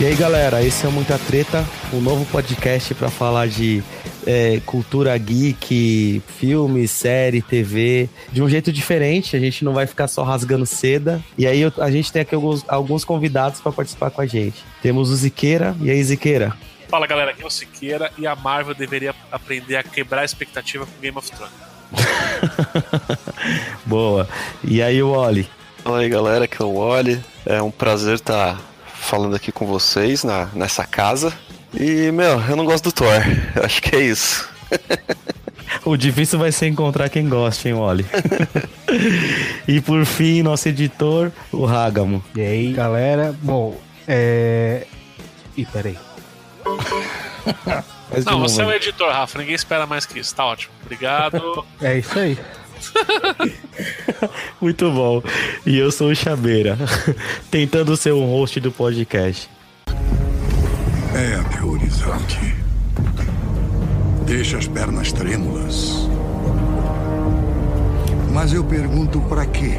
E aí, galera, esse é o Muita Treta, um novo podcast para falar de é, cultura geek, filme, série, TV, de um jeito diferente. A gente não vai ficar só rasgando seda. E aí a gente tem aqui alguns, alguns convidados para participar com a gente. Temos o Ziqueira. E aí, Ziqueira? Fala galera, aqui é o Siqueira e a Marvel deveria aprender a quebrar a expectativa com Game of Thrones. Boa. E aí, o Wally? Fala aí galera, aqui é o Wally. É um prazer estar tá falando aqui com vocês na, nessa casa. E, meu, eu não gosto do Thor. Eu acho que é isso. O difícil vai ser encontrar quem gosta, hein, Wally? e por fim, nosso editor, o Ragamo. E aí, galera? Bom, é. Ih, peraí. não, você é o editor, Rafa. Ninguém espera mais que isso. Tá ótimo. Obrigado. é isso aí. Muito bom. E eu sou o Chabeira, tentando ser um host do podcast. É aterrorizante. Deixa as pernas trêmulas. Mas eu pergunto para quê?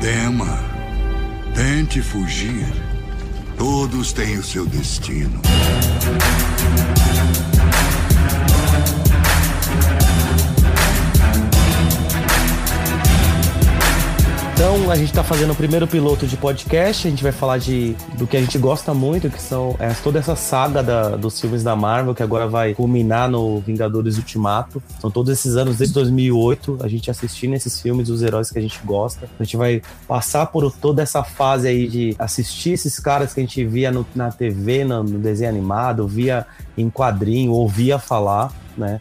Tema. Tente fugir. Todos têm o seu destino. Então, a gente está fazendo o primeiro piloto de podcast. A gente vai falar de, do que a gente gosta muito, que são é, toda essa saga da, dos filmes da Marvel, que agora vai culminar no Vingadores Ultimato. São todos esses anos, desde 2008, a gente assistindo esses filmes, os heróis que a gente gosta. A gente vai passar por toda essa fase aí de assistir esses caras que a gente via no, na TV, no, no desenho animado, via em quadrinho, ouvia falar, né?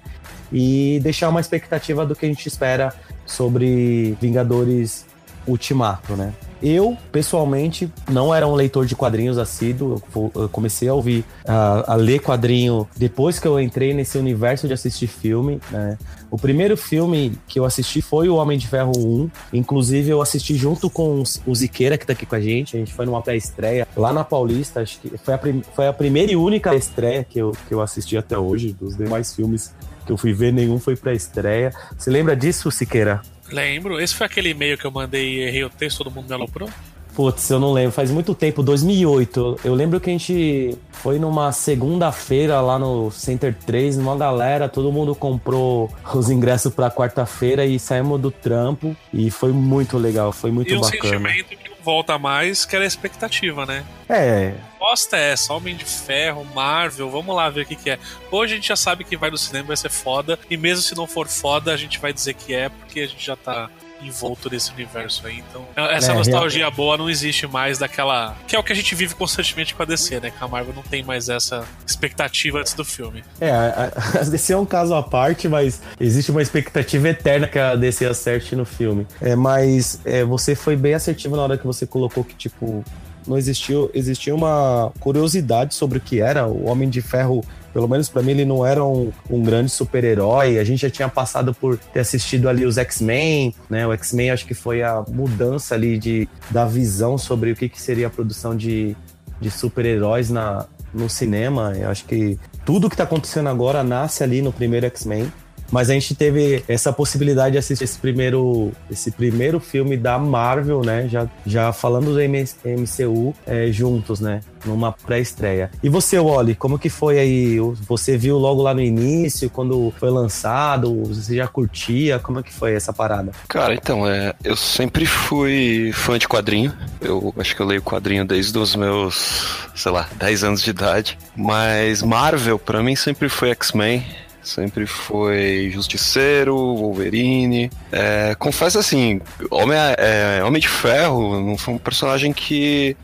E deixar uma expectativa do que a gente espera sobre Vingadores Ultimato, né? Eu, pessoalmente, não era um leitor de quadrinhos assíduo. Eu comecei a ouvir, a, a, ler quadrinho depois que eu entrei nesse universo de assistir filme. Né? O primeiro filme que eu assisti foi o Homem de Ferro 1. Inclusive, eu assisti junto com o Ziqueira, que tá aqui com a gente. A gente foi numa pré-estreia lá na Paulista. Acho que foi a, foi a primeira e única estreia que eu, que eu assisti até hoje. Dos demais filmes que eu fui ver, nenhum foi pré-estreia. Você lembra disso, Siqueira? Lembro. Esse foi aquele e-mail que eu mandei e errei o texto, todo mundo me aloprou? Putz, eu não lembro, faz muito tempo, 2008. Eu lembro que a gente foi numa segunda-feira lá no Center 3, uma galera, todo mundo comprou os ingressos pra quarta-feira e saímos do trampo e foi muito legal, foi muito e bacana. Um sentimento que não volta mais, que era a expectativa, né? É. Posta é essa, Homem de Ferro, Marvel, vamos lá ver o que, que é. Hoje a gente já sabe que vai no cinema, vai ser foda, e mesmo se não for foda, a gente vai dizer que é, porque a gente já tá envolto nesse universo aí. Então, essa é, nostalgia boa não existe mais daquela. Que é o que a gente vive constantemente com a DC, né? Que a Marvel não tem mais essa expectativa antes do filme. É, a, a DC é um caso à parte, mas existe uma expectativa eterna que a DC acerte no filme. É, mas é, você foi bem assertivo na hora que você colocou que, tipo, não existiu, existia uma curiosidade sobre o que era o Homem de Ferro. Pelo menos para mim, ele não era um, um grande super-herói. A gente já tinha passado por ter assistido ali os X-Men, né? O X-Men acho que foi a mudança ali de, da visão sobre o que, que seria a produção de, de super-heróis na, no cinema. Eu acho que tudo que tá acontecendo agora nasce ali no primeiro X-Men. Mas a gente teve essa possibilidade de assistir esse primeiro, esse primeiro filme da Marvel, né? Já, já falando do MCU é, juntos, né? Numa pré-estreia. E você, Wally, como que foi aí? Você viu logo lá no início, quando foi lançado? Você já curtia? Como é que foi essa parada? Cara, então, é, eu sempre fui fã de quadrinho. Eu acho que eu leio quadrinho desde os meus, sei lá, 10 anos de idade. Mas Marvel, para mim, sempre foi X-Men. Sempre foi Justiceiro, Wolverine. É, confesso assim, Homem, é, Homem de Ferro não foi um personagem que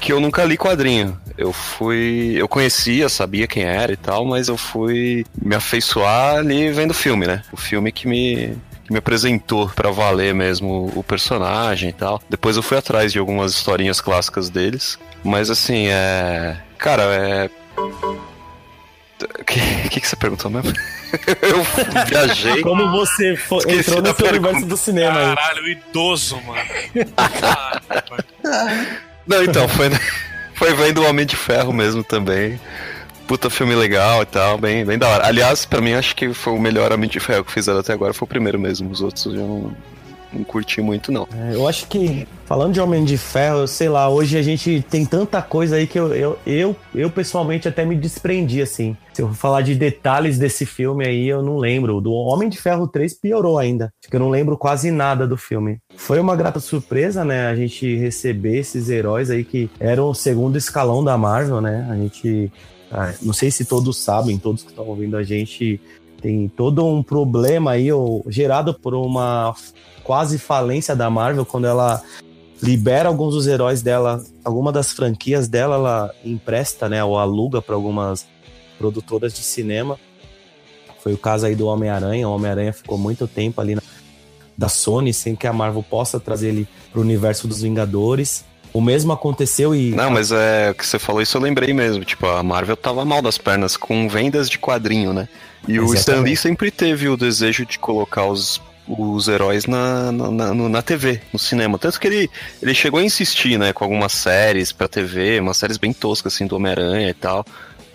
que eu nunca li quadrinho. Eu fui. Eu conhecia, sabia quem era e tal, mas eu fui me afeiçoar ali vendo o filme, né? O filme que me, me apresentou para valer mesmo o personagem e tal. Depois eu fui atrás de algumas historinhas clássicas deles. Mas assim, é. Cara, é. O que, que, que, você perguntou mesmo? eu viajei. Como você foi, entrou nesse universo do cinema aí. Caralho, idoso, mano. Não, então, foi, foi vendo o Homem de Ferro mesmo também. Puta filme legal e tal, bem, bem da hora. Aliás, pra mim, acho que foi o melhor Homem de Ferro que fizeram até agora, foi o primeiro mesmo. Os outros eu não, não curti muito, não. É, eu acho que, falando de Homem de Ferro, sei lá, hoje a gente tem tanta coisa aí que eu, eu, eu, eu pessoalmente até me desprendi, assim. Se eu for falar de detalhes desse filme aí, eu não lembro. Do Homem de Ferro 3 piorou ainda. Acho que eu não lembro quase nada do filme. Foi uma grata surpresa, né, a gente receber esses heróis aí que eram o segundo escalão da Marvel, né? A gente. Ah, não sei se todos sabem, todos que estão ouvindo a gente tem todo um problema aí ou, gerado por uma quase falência da Marvel quando ela libera alguns dos heróis dela, alguma das franquias dela, ela empresta, né, ou aluga para algumas produtoras de cinema. Foi o caso aí do Homem-Aranha. O Homem-Aranha ficou muito tempo ali na, da Sony sem que a Marvel possa trazer ele para o universo dos Vingadores. O mesmo aconteceu e. Não, mas é que você falou isso, eu lembrei mesmo. Tipo, a Marvel tava mal das pernas com vendas de quadrinho, né? E Exatamente. o Stan Lee sempre teve o desejo de colocar os, os heróis na, na, na, na, TV, no cinema. Tanto que ele, ele chegou a insistir, né, com algumas séries pra TV, umas séries bem toscas, assim, do Homem-Aranha e tal.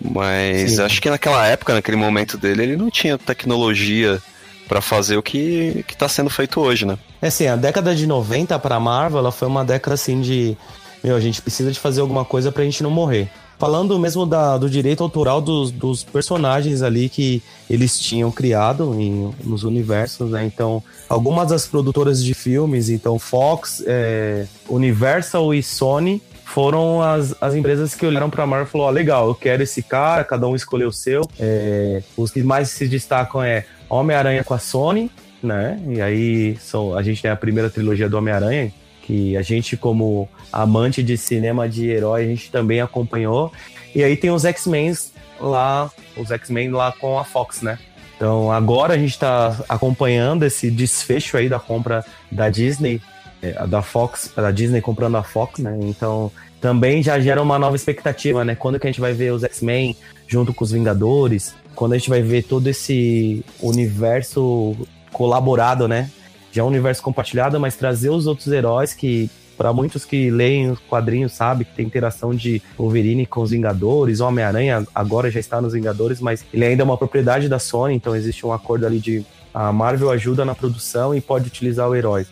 Mas Sim. acho que naquela época, naquele momento dele, ele não tinha tecnologia para fazer o que, que tá sendo feito hoje, né? É assim, a década de 90 pra Marvel, ela foi uma década assim de. Meu, a gente precisa de fazer alguma coisa pra gente não morrer. Falando mesmo da, do direito autoral dos, dos personagens ali que eles tinham criado em, nos universos, né? Então, algumas das produtoras de filmes, então Fox, é, Universal e Sony, foram as, as empresas que olharam para a Marvel e falaram: oh, legal, eu quero esse cara, cada um escolheu o seu. É, os que mais se destacam é Homem-Aranha com a Sony, né? E aí são, a gente tem a primeira trilogia do Homem-Aranha, que a gente, como amante de cinema de herói, a gente também acompanhou. E aí tem os X-Men lá, os X-Men lá com a Fox, né? Então agora a gente está acompanhando esse desfecho aí da compra da Disney, é, da Fox, da Disney comprando a Fox, né? Então também já gera uma nova expectativa, né? Quando que a gente vai ver os X-Men junto com os Vingadores? Quando a gente vai ver todo esse universo colaborado, né? Já é um universo compartilhado, mas trazer os outros heróis que para muitos que leem os quadrinhos, sabe que tem interação de Wolverine com os Vingadores, Homem-Aranha agora já está nos Vingadores, mas ele ainda é uma propriedade da Sony, então existe um acordo ali de a Marvel ajuda na produção e pode utilizar o herói,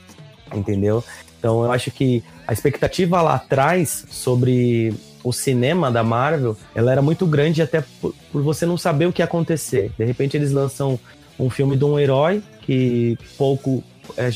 entendeu? Então eu acho que a expectativa lá atrás sobre o cinema da Marvel, ela era muito grande até por, por você não saber o que ia acontecer. De repente eles lançam um filme de um herói que pouco é,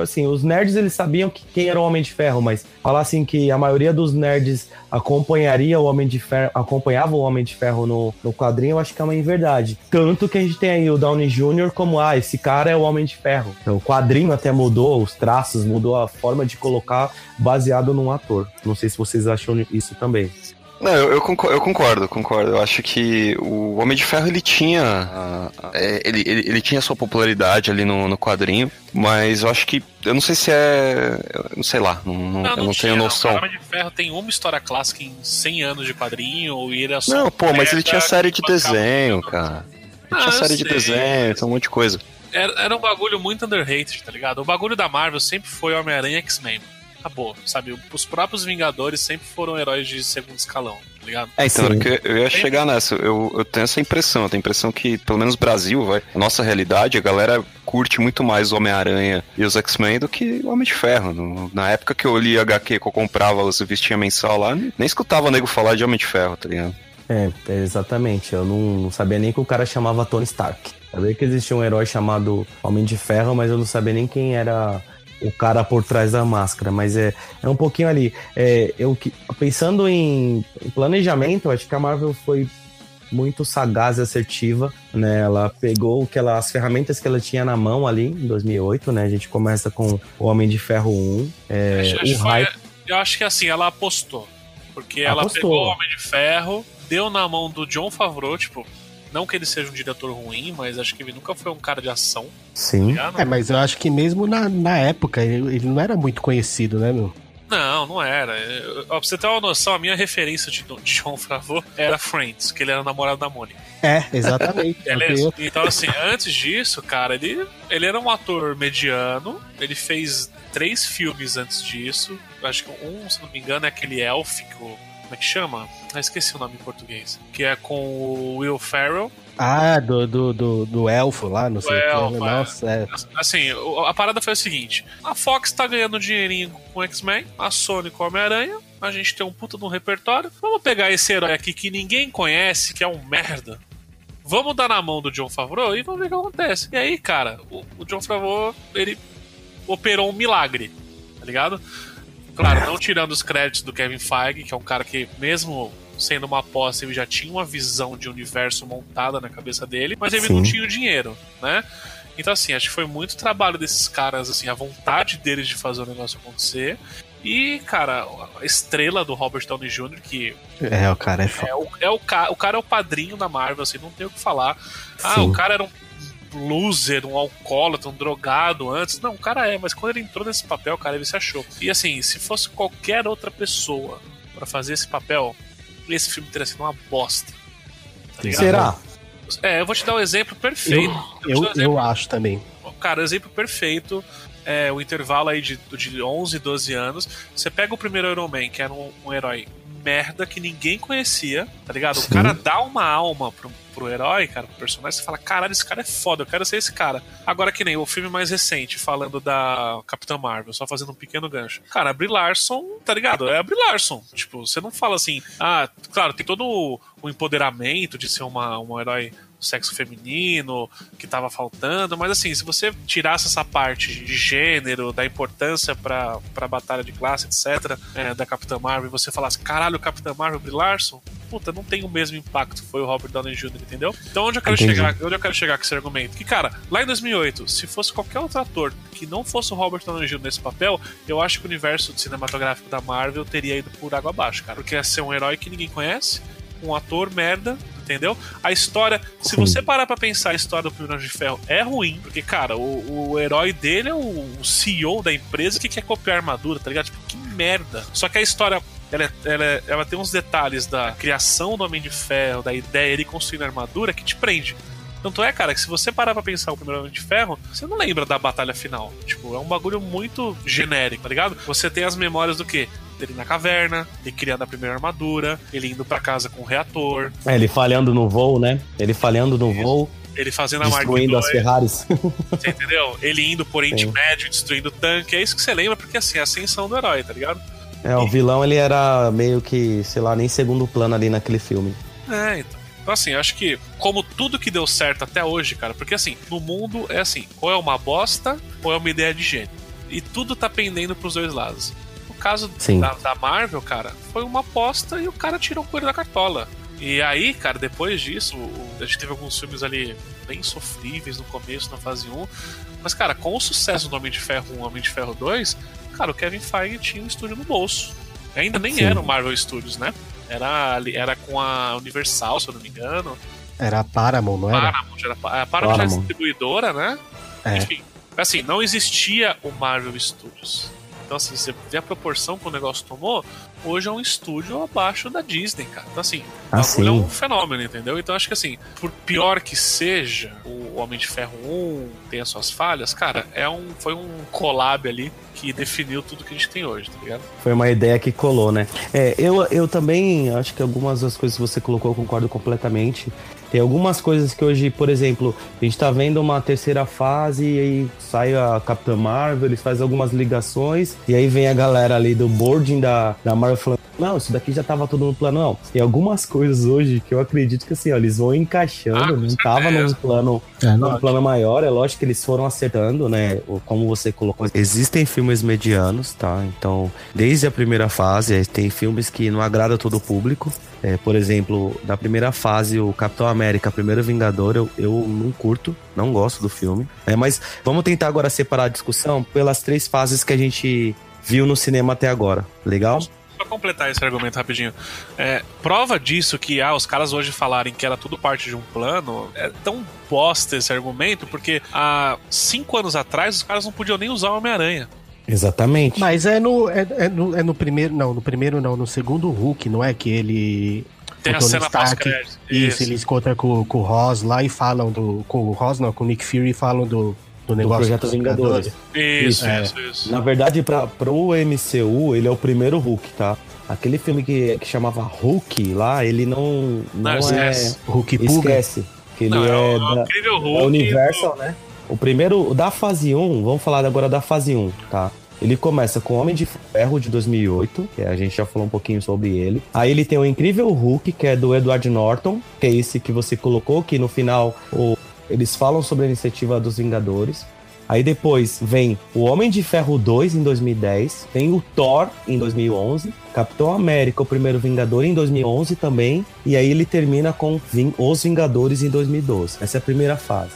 assim, os nerds eles sabiam que quem era o Homem de Ferro, mas falar assim que a maioria dos nerds acompanharia o Homem de Ferro, acompanhava o Homem de Ferro no, no quadrinho, eu acho que é uma inverdade. Tanto que a gente tem aí o Downey Jr. como, ah, esse cara é o Homem de Ferro. Então, o quadrinho até mudou, os traços, mudou a forma de colocar baseado num ator. Não sei se vocês acham isso também. Não, eu, eu, concordo, eu concordo, concordo. Eu acho que o Homem de Ferro ele tinha. É, ele, ele, ele, tinha sua popularidade ali no, no quadrinho, mas eu acho que. Eu não sei se é. Não sei lá, não, não, eu não tinha, tenho noção. o Homem de Ferro tem uma história clássica em 100 anos de quadrinho, e ele é só. Não, pô, mas ele tinha série de desenho, cara. Ele ah, tinha série de desenho, tem um monte de coisa. Era, era um bagulho muito underrated, tá ligado? O bagulho da Marvel sempre foi Homem-Aranha X-Men acabou, sabe? Os próprios Vingadores sempre foram heróis de segundo escalão, tá ligado? É, então, eu ia chegar nessa. Eu, eu tenho essa impressão, eu tenho a impressão que, pelo menos no Brasil, vai, a nossa realidade, a galera curte muito mais o Homem-Aranha e os X-Men do que o Homem de Ferro. No, na época que eu li HQ, que eu comprava os vestinha mensal lá, nem, nem escutava nego falar de Homem de Ferro, tá ligado? É, exatamente. Eu não, não sabia nem que o cara chamava Tony Stark. Sabia que existia um herói chamado Homem de Ferro, mas eu não sabia nem quem era o cara por trás da máscara, mas é, é um pouquinho ali. É, eu pensando em, planejamento, acho que a Marvel foi muito sagaz e assertiva, né? Ela pegou que ela, as ferramentas que ela tinha na mão ali em 2008, né? A gente começa com o Homem de Ferro 1, é, acho, o hype... eu acho que assim, ela apostou. Porque apostou. ela pegou o Homem de Ferro, deu na mão do John Favreau, tipo, não que ele seja um diretor ruim, mas acho que ele nunca foi um cara de ação. Sim. Tá é, mas eu acho que mesmo na, na época ele, ele não era muito conhecido, né, meu? Não, não era. pra você ter uma noção, a minha referência de, de John Favreau era Friends, que ele era namorado da Mônica. É, exatamente. Beleza? Então, assim, antes disso, cara, ele, ele era um ator mediano. Ele fez três filmes antes disso. Acho que um, se não me engano, é aquele Elf que o Como é que chama? Ah, esqueci o nome em português. Que é com o Will Ferrell. Ah, do, do, do, do elfo lá, não sei o que. elfo, é. Nossa, é. Assim, o- a parada foi o seguinte: a Fox tá ganhando dinheirinho com o X-Men, a Sony com o Homem-Aranha, a gente tem um puta de um repertório. Vamos pegar esse herói aqui que ninguém conhece, que é um merda. Vamos dar na mão do John Favreau e vamos ver o que acontece. E aí, cara, o, o John Favreau, ele operou um milagre, tá ligado? Claro, não tirando os créditos do Kevin Feige, que é um cara que, mesmo sendo uma aposta, ele já tinha uma visão de universo montada na cabeça dele, mas ele Sim. não tinha o dinheiro, né? Então, assim, acho que foi muito trabalho desses caras, assim, a vontade deles de fazer o negócio acontecer. E, cara, a estrela do Robert Downey Jr., que É, o cara é foda. é o, é o, o cara é o padrinho da Marvel, assim, não tem o que falar. Ah, Sim. o cara era um loser, um alcoólatra, um drogado antes. Não, o cara é, mas quando ele entrou nesse papel, cara, ele se achou. E assim, se fosse qualquer outra pessoa pra fazer esse papel, esse filme teria sido uma bosta. Tá? Será? É, eu vou te dar um exemplo perfeito. Eu, dar um exemplo eu acho também. Cara, exemplo perfeito é o intervalo aí de, de 11, 12 anos. Você pega o primeiro Iron Man, que era um, um herói merda que ninguém conhecia, tá ligado? O Sim. cara dá uma alma pro, pro herói, cara, pro personagem, você fala, caralho, esse cara é foda, eu quero ser esse cara. Agora que nem o filme mais recente, falando da Capitã Marvel, só fazendo um pequeno gancho. Cara, a Brie Larson, tá ligado? É a Brie Larson. Tipo, você não fala assim, ah, claro, tem todo o, empoderamento de ser uma, um herói do sexo feminino que tava faltando, mas assim, se você tirasse essa parte de gênero, da importância pra, pra batalha de classe, etc., é, da Capitã Marvel, e você falasse, caralho, Capitã Marvel, Brie Larson, puta, não tem o mesmo impacto foi o Robert Downey Jr., entendeu? Então onde eu quero Entendi. chegar, onde eu quero chegar com esse argumento? Que, cara, lá em 2008, se fosse qualquer outro ator que não fosse o Robert Downey Jr. nesse papel, eu acho que o universo cinematográfico da Marvel teria ido por água abaixo, cara. Porque ia ser um herói que ninguém conhece, um ator merda, entendeu? A história, se você parar pra pensar a história do Primeiro Homem de Ferro, é ruim, porque, cara, o, o herói dele é o, o CEO da empresa que quer copiar a armadura, tá ligado? Tipo, que merda. Só que a história. Ela, é- ela, é- ela tem uns detalhes da criação do Homem de Ferro, da ideia ele construindo a armadura que te prende. Tanto é, cara, que se você parar pra pensar o primeiro Homem de Ferro, você não lembra da batalha final. Tipo, é um bagulho muito genérico, tá ligado? Você tem as memórias do quê? Dele na caverna, ele criando a primeira armadura, ele indo pra casa com o reator, É, ele falhando no voo, né? Ele falhando no voo, ele fazendo a Mark destruindo as Ferraris. você entendeu? Ele indo por Oriente Sim. Médio, destruindo o tanque. É isso que você lembra, porque assim, é a ascensão do herói, tá ligado? É, o vilão ele era meio que, sei lá, nem segundo plano ali naquele filme. É, então. Então, assim, eu acho que, como tudo que deu certo até hoje, cara, porque assim, no mundo é assim, ou é uma bosta, ou é uma ideia de gênio. E tudo tá pendendo pros dois lados. No caso da, da Marvel, cara, foi uma aposta e o cara tirou o coelho da cartola. E aí, cara, depois disso, o- a gente teve alguns filmes ali bem sofríveis no começo, na fase 1. Mas, cara, com o sucesso do Homem de Ferro 1 Homem de Ferro 2, cara, o Kevin Feige tinha um estúdio no bolso. Ainda nem Sim. era o Marvel Studios, né? Era, era com a Universal, se eu não me engano. Era a Paramount, não era? Paramount, era, a Paramount era Paramount. distribuidora, né? É. Enfim, assim, não existia o Marvel Studios. Então, assim, você vê a proporção que o negócio tomou, hoje é um estúdio abaixo da Disney, cara. Então, assim, Ah, é um fenômeno, entendeu? Então, acho que, assim, por pior que seja, o Homem de Ferro 1 tem as suas falhas, cara, é um, foi um collab ali que definiu tudo que a gente tem hoje, tá ligado? Foi uma ideia que colou, né? É, eu, eu também acho que algumas das coisas que você colocou eu concordo completamente. Tem algumas coisas que hoje, por exemplo, a gente tá vendo uma terceira fase e aí sai a Capitã Marvel, eles fazem algumas ligações e aí vem a galera ali do boarding da, da Marvel falando não, isso daqui já tava tudo no plano. Não, tem algumas coisas hoje que eu acredito que assim, ó, eles vão encaixando, Ah, não tava num plano É, num plano maior, é lógico que eles foram acertando, né? Como você colocou. Existem filmes medianos, tá? Então, desde a primeira fase, tem filmes que não agrada todo o público. É, por exemplo, da primeira fase, o Capitão América, Primeiro Vingador, eu, eu não curto, não gosto do filme. É, mas vamos tentar agora separar a discussão pelas três fases que a gente viu no cinema até agora. Legal? Só completar esse argumento rapidinho. É, prova disso que ah, os caras hoje falarem que era tudo parte de um plano é tão bosta esse argumento, porque há cinco anos atrás os caras não podiam nem usar o Homem-Aranha. Exatamente. Mas é no, é, é no, é no primeiro, não, no primeiro não, no segundo Hulk, não é que ele... Tem o a Tony cena Stark, pós-crédito. Isso, ele encontra com, com o Ross lá e falam do... Com o Ross não, com o Nick Fury e falam do... Do do negócio Projeto dos Vingadores. Isso, É. isso, isso. Na verdade, pra, pro MCU, ele é o primeiro Hulk, tá? Aquele filme que, que chamava Hulk lá, ele não, não, Não, é. Hulk. Esquece. Que ele Não, é, é o da, incrível é Hulk. Universal, né? O primeiro, da fase 1, vamos falar agora da fase 1, tá? Ele começa com Homem de Ferro de 2008, que a gente já falou um pouquinho sobre ele. Aí ele tem o Incrível Hulk, que é do Edward Norton, que é esse que você colocou, que no final o- eles falam sobre a iniciativa dos Vingadores. Aí depois vem o Homem de Ferro 2 em 2010, tem o Thor em 2011, Capitão América, o primeiro Vingador em 2011 também, e aí ele termina com Os Vingadores em 2012. Essa é a primeira fase.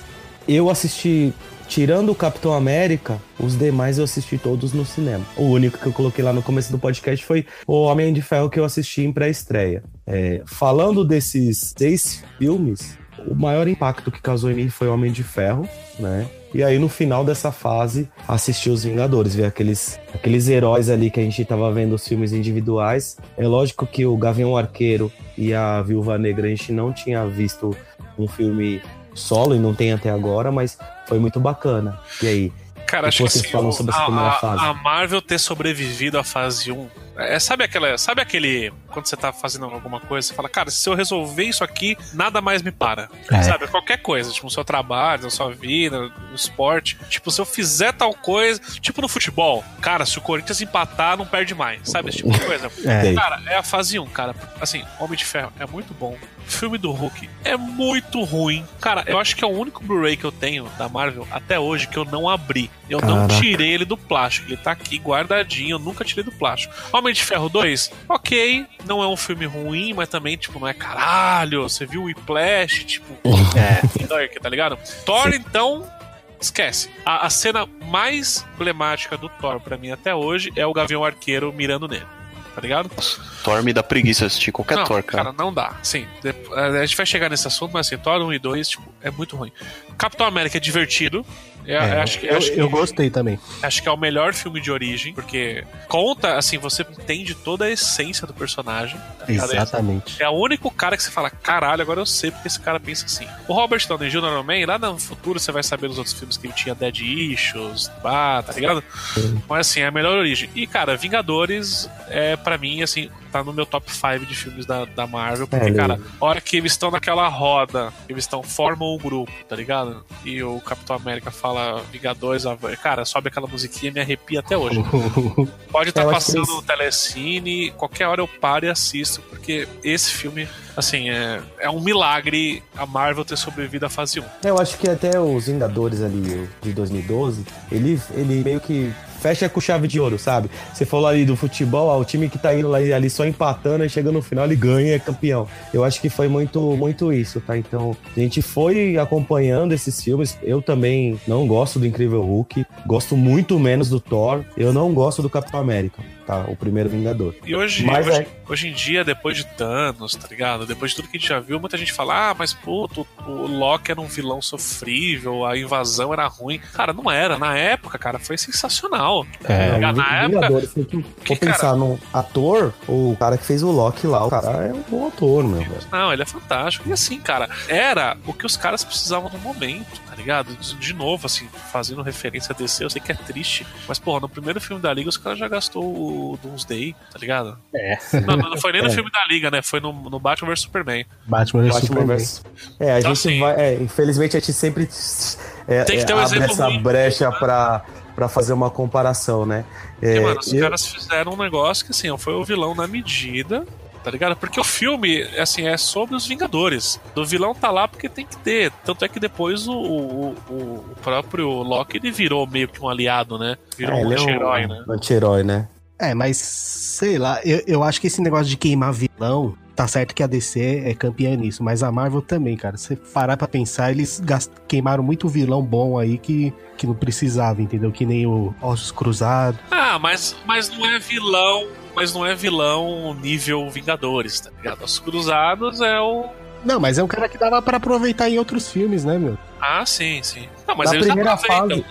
Eu assisti, tirando o Capitão América, os demais eu assisti todos no cinema. O único que eu coloquei lá no começo do podcast foi o Homem de Ferro que eu assisti em pré-estreia. É, falando desses seis filmes, o maior impacto que causou em mim foi o Homem de Ferro, né? E aí, no final dessa fase, assisti os Vingadores, ver aqueles, aqueles heróis ali que a gente tava vendo os filmes individuais. É lógico que o Gavião Arqueiro e a Viúva Negra a gente não tinha visto um filme solo e não tem até agora, mas foi muito bacana. E aí? Cara, O acho que que vocês assim, falam sobre essa a, primeira fase? a Marvel ter sobrevivido à fase 1. É, sabe aquela, sabe aquele quando você tá fazendo alguma coisa, você fala, cara, se eu resolver isso aqui, nada mais me para. É. Sabe, qualquer coisa, tipo no seu trabalho, na sua vida, no esporte, tipo, se eu fizer tal coisa, tipo no futebol, cara, se o Corinthians empatar, não perde mais, sabe esse tipo de coisa. É. Cara, é a fase 1, cara. Assim, Homem de Ferro é muito bom. Filme do Hulk é muito ruim. Cara, eu acho que é o único Blu-ray que eu tenho da Marvel até hoje que eu não abri. Eu não Caraca. tirei ele do plástico. Ele tá aqui guardadinho, eu nunca tirei do plástico. Homem de Ferro 2, ok. Não é um filme ruim, mas também, tipo, não é caralho. Você viu o Whiplash, tipo, é, Dark, tá ligado? Thor, então, Esquece. A, a cena mais emblemática do Thor pra mim até hoje é o Gavião Arqueiro mirando nele. Tá ligado? Thor me dá preguiça assistir qualquer não, Thor, cara. não dá. Sim, a gente vai chegar nesse assunto, mas assim, Thor 1 e 2, tipo, é muito ruim. Capitão América é divertido. É, É, acho que, eu, acho que- eu gostei também. Acho que é o melhor filme de origem, porque conta, assim, você entende toda a essência do personagem. tá? Exatamente. É o único cara que você fala, caralho, agora eu sei porque esse cara pensa assim. O Robert Downey Jr. normalmente, lá no futuro você vai saber nos outros filmes que ele tinha Dead Issues, bah, tá ligado? Mas assim, é a melhor origem. E, cara, Vingadores é, pra mim, assim, tá no meu top 5 de filmes da, da Marvel, porque, É, cara, a hora que eles estão naquela roda, eles estão, formam um grupo, tá ligado? E o Capitão América fala Vingadores, a- cara, sobe aquela musiquinha e me arrepia até hoje. Pode estar que passando no telecine, qualquer hora eu paro e assisto, porque esse filme, assim, é, é um milagre a Marvel ter sobrevivido à fase 1. Eu acho que até os Vingadores ali de 2012, ele, ele meio que fecha com chave de ouro, sabe? Você falou ali do futebol, ó, o time que tá indo lá, ali só empatando e chega no final ele ganha é campeão. Eu acho que foi muito, muito isso, tá? Então, a gente foi acompanhando esses filmes. Eu também não gosto do Incrível Hulk, gosto muito menos do Thor. Eu não gosto do Capitão América, tá? O primeiro Vingador. E hoje, Mas hoje, é- hoje em dia, depois de Thanos, tá ligado? Depois de tudo que a gente já viu, muita gente fala: ah, mas puto, o Loki era um vilão sofrível, a invasão era ruim. Cara, não era. Na época, cara, foi sensacional. É. Tá Na época, Vingadores, se for que, pensar num ator, o cara que fez o Loki lá, o cara é um bom ator, meu. velho. Não, ele é fantástico. E assim, cara, era o que os caras precisavam no momento, tá ligado? De de novo, assim, fazendo referência a DC, eu sei que é triste, mas, porra, no primeiro filme da Liga os caras já gastou o Doomsday, tá ligado? É. Não, não, foi nem no É. filme da Liga, né? Foi no, no Batman vs Superman. Batman vs Batman Superman. vs- É, a Então, gente assim, vai. é, infelizmente a gente sempre é, Tem que ter um é, abre exemplo essa ruim, brecha né? pra, pra fazer uma comparação, né? Porque, É, mano, os eu- caras fizeram um negócio que, assim, foi o vilão na medida, tá ligado? Porque o filme, assim, é sobre os Vingadores. O vilão tá lá porque tem que ter. Tanto é que depois o, o, o- próprio Loki, ele virou meio que um aliado, né? Virou é, um ele é anti-herói, né? Anti-herói, né? É, mas sei lá, eu, eu acho que esse negócio de queimar vilão, tá certo que a DC é campeã nisso, mas a Marvel também, cara. Se você parar pra pensar, eles gast- queimaram muito vilão bom aí que, que não precisava, entendeu? Que nem o Ossos Cruzados. Ah, mas, mas não é vilão. Mas não é vilão nível Vingadores, tá ligado? Os Cruzados é o. Não, mas é um cara que dava pra aproveitar em outros filmes, né, meu? Ah, sim, sim. Não, mas Na eles primeira fase- né?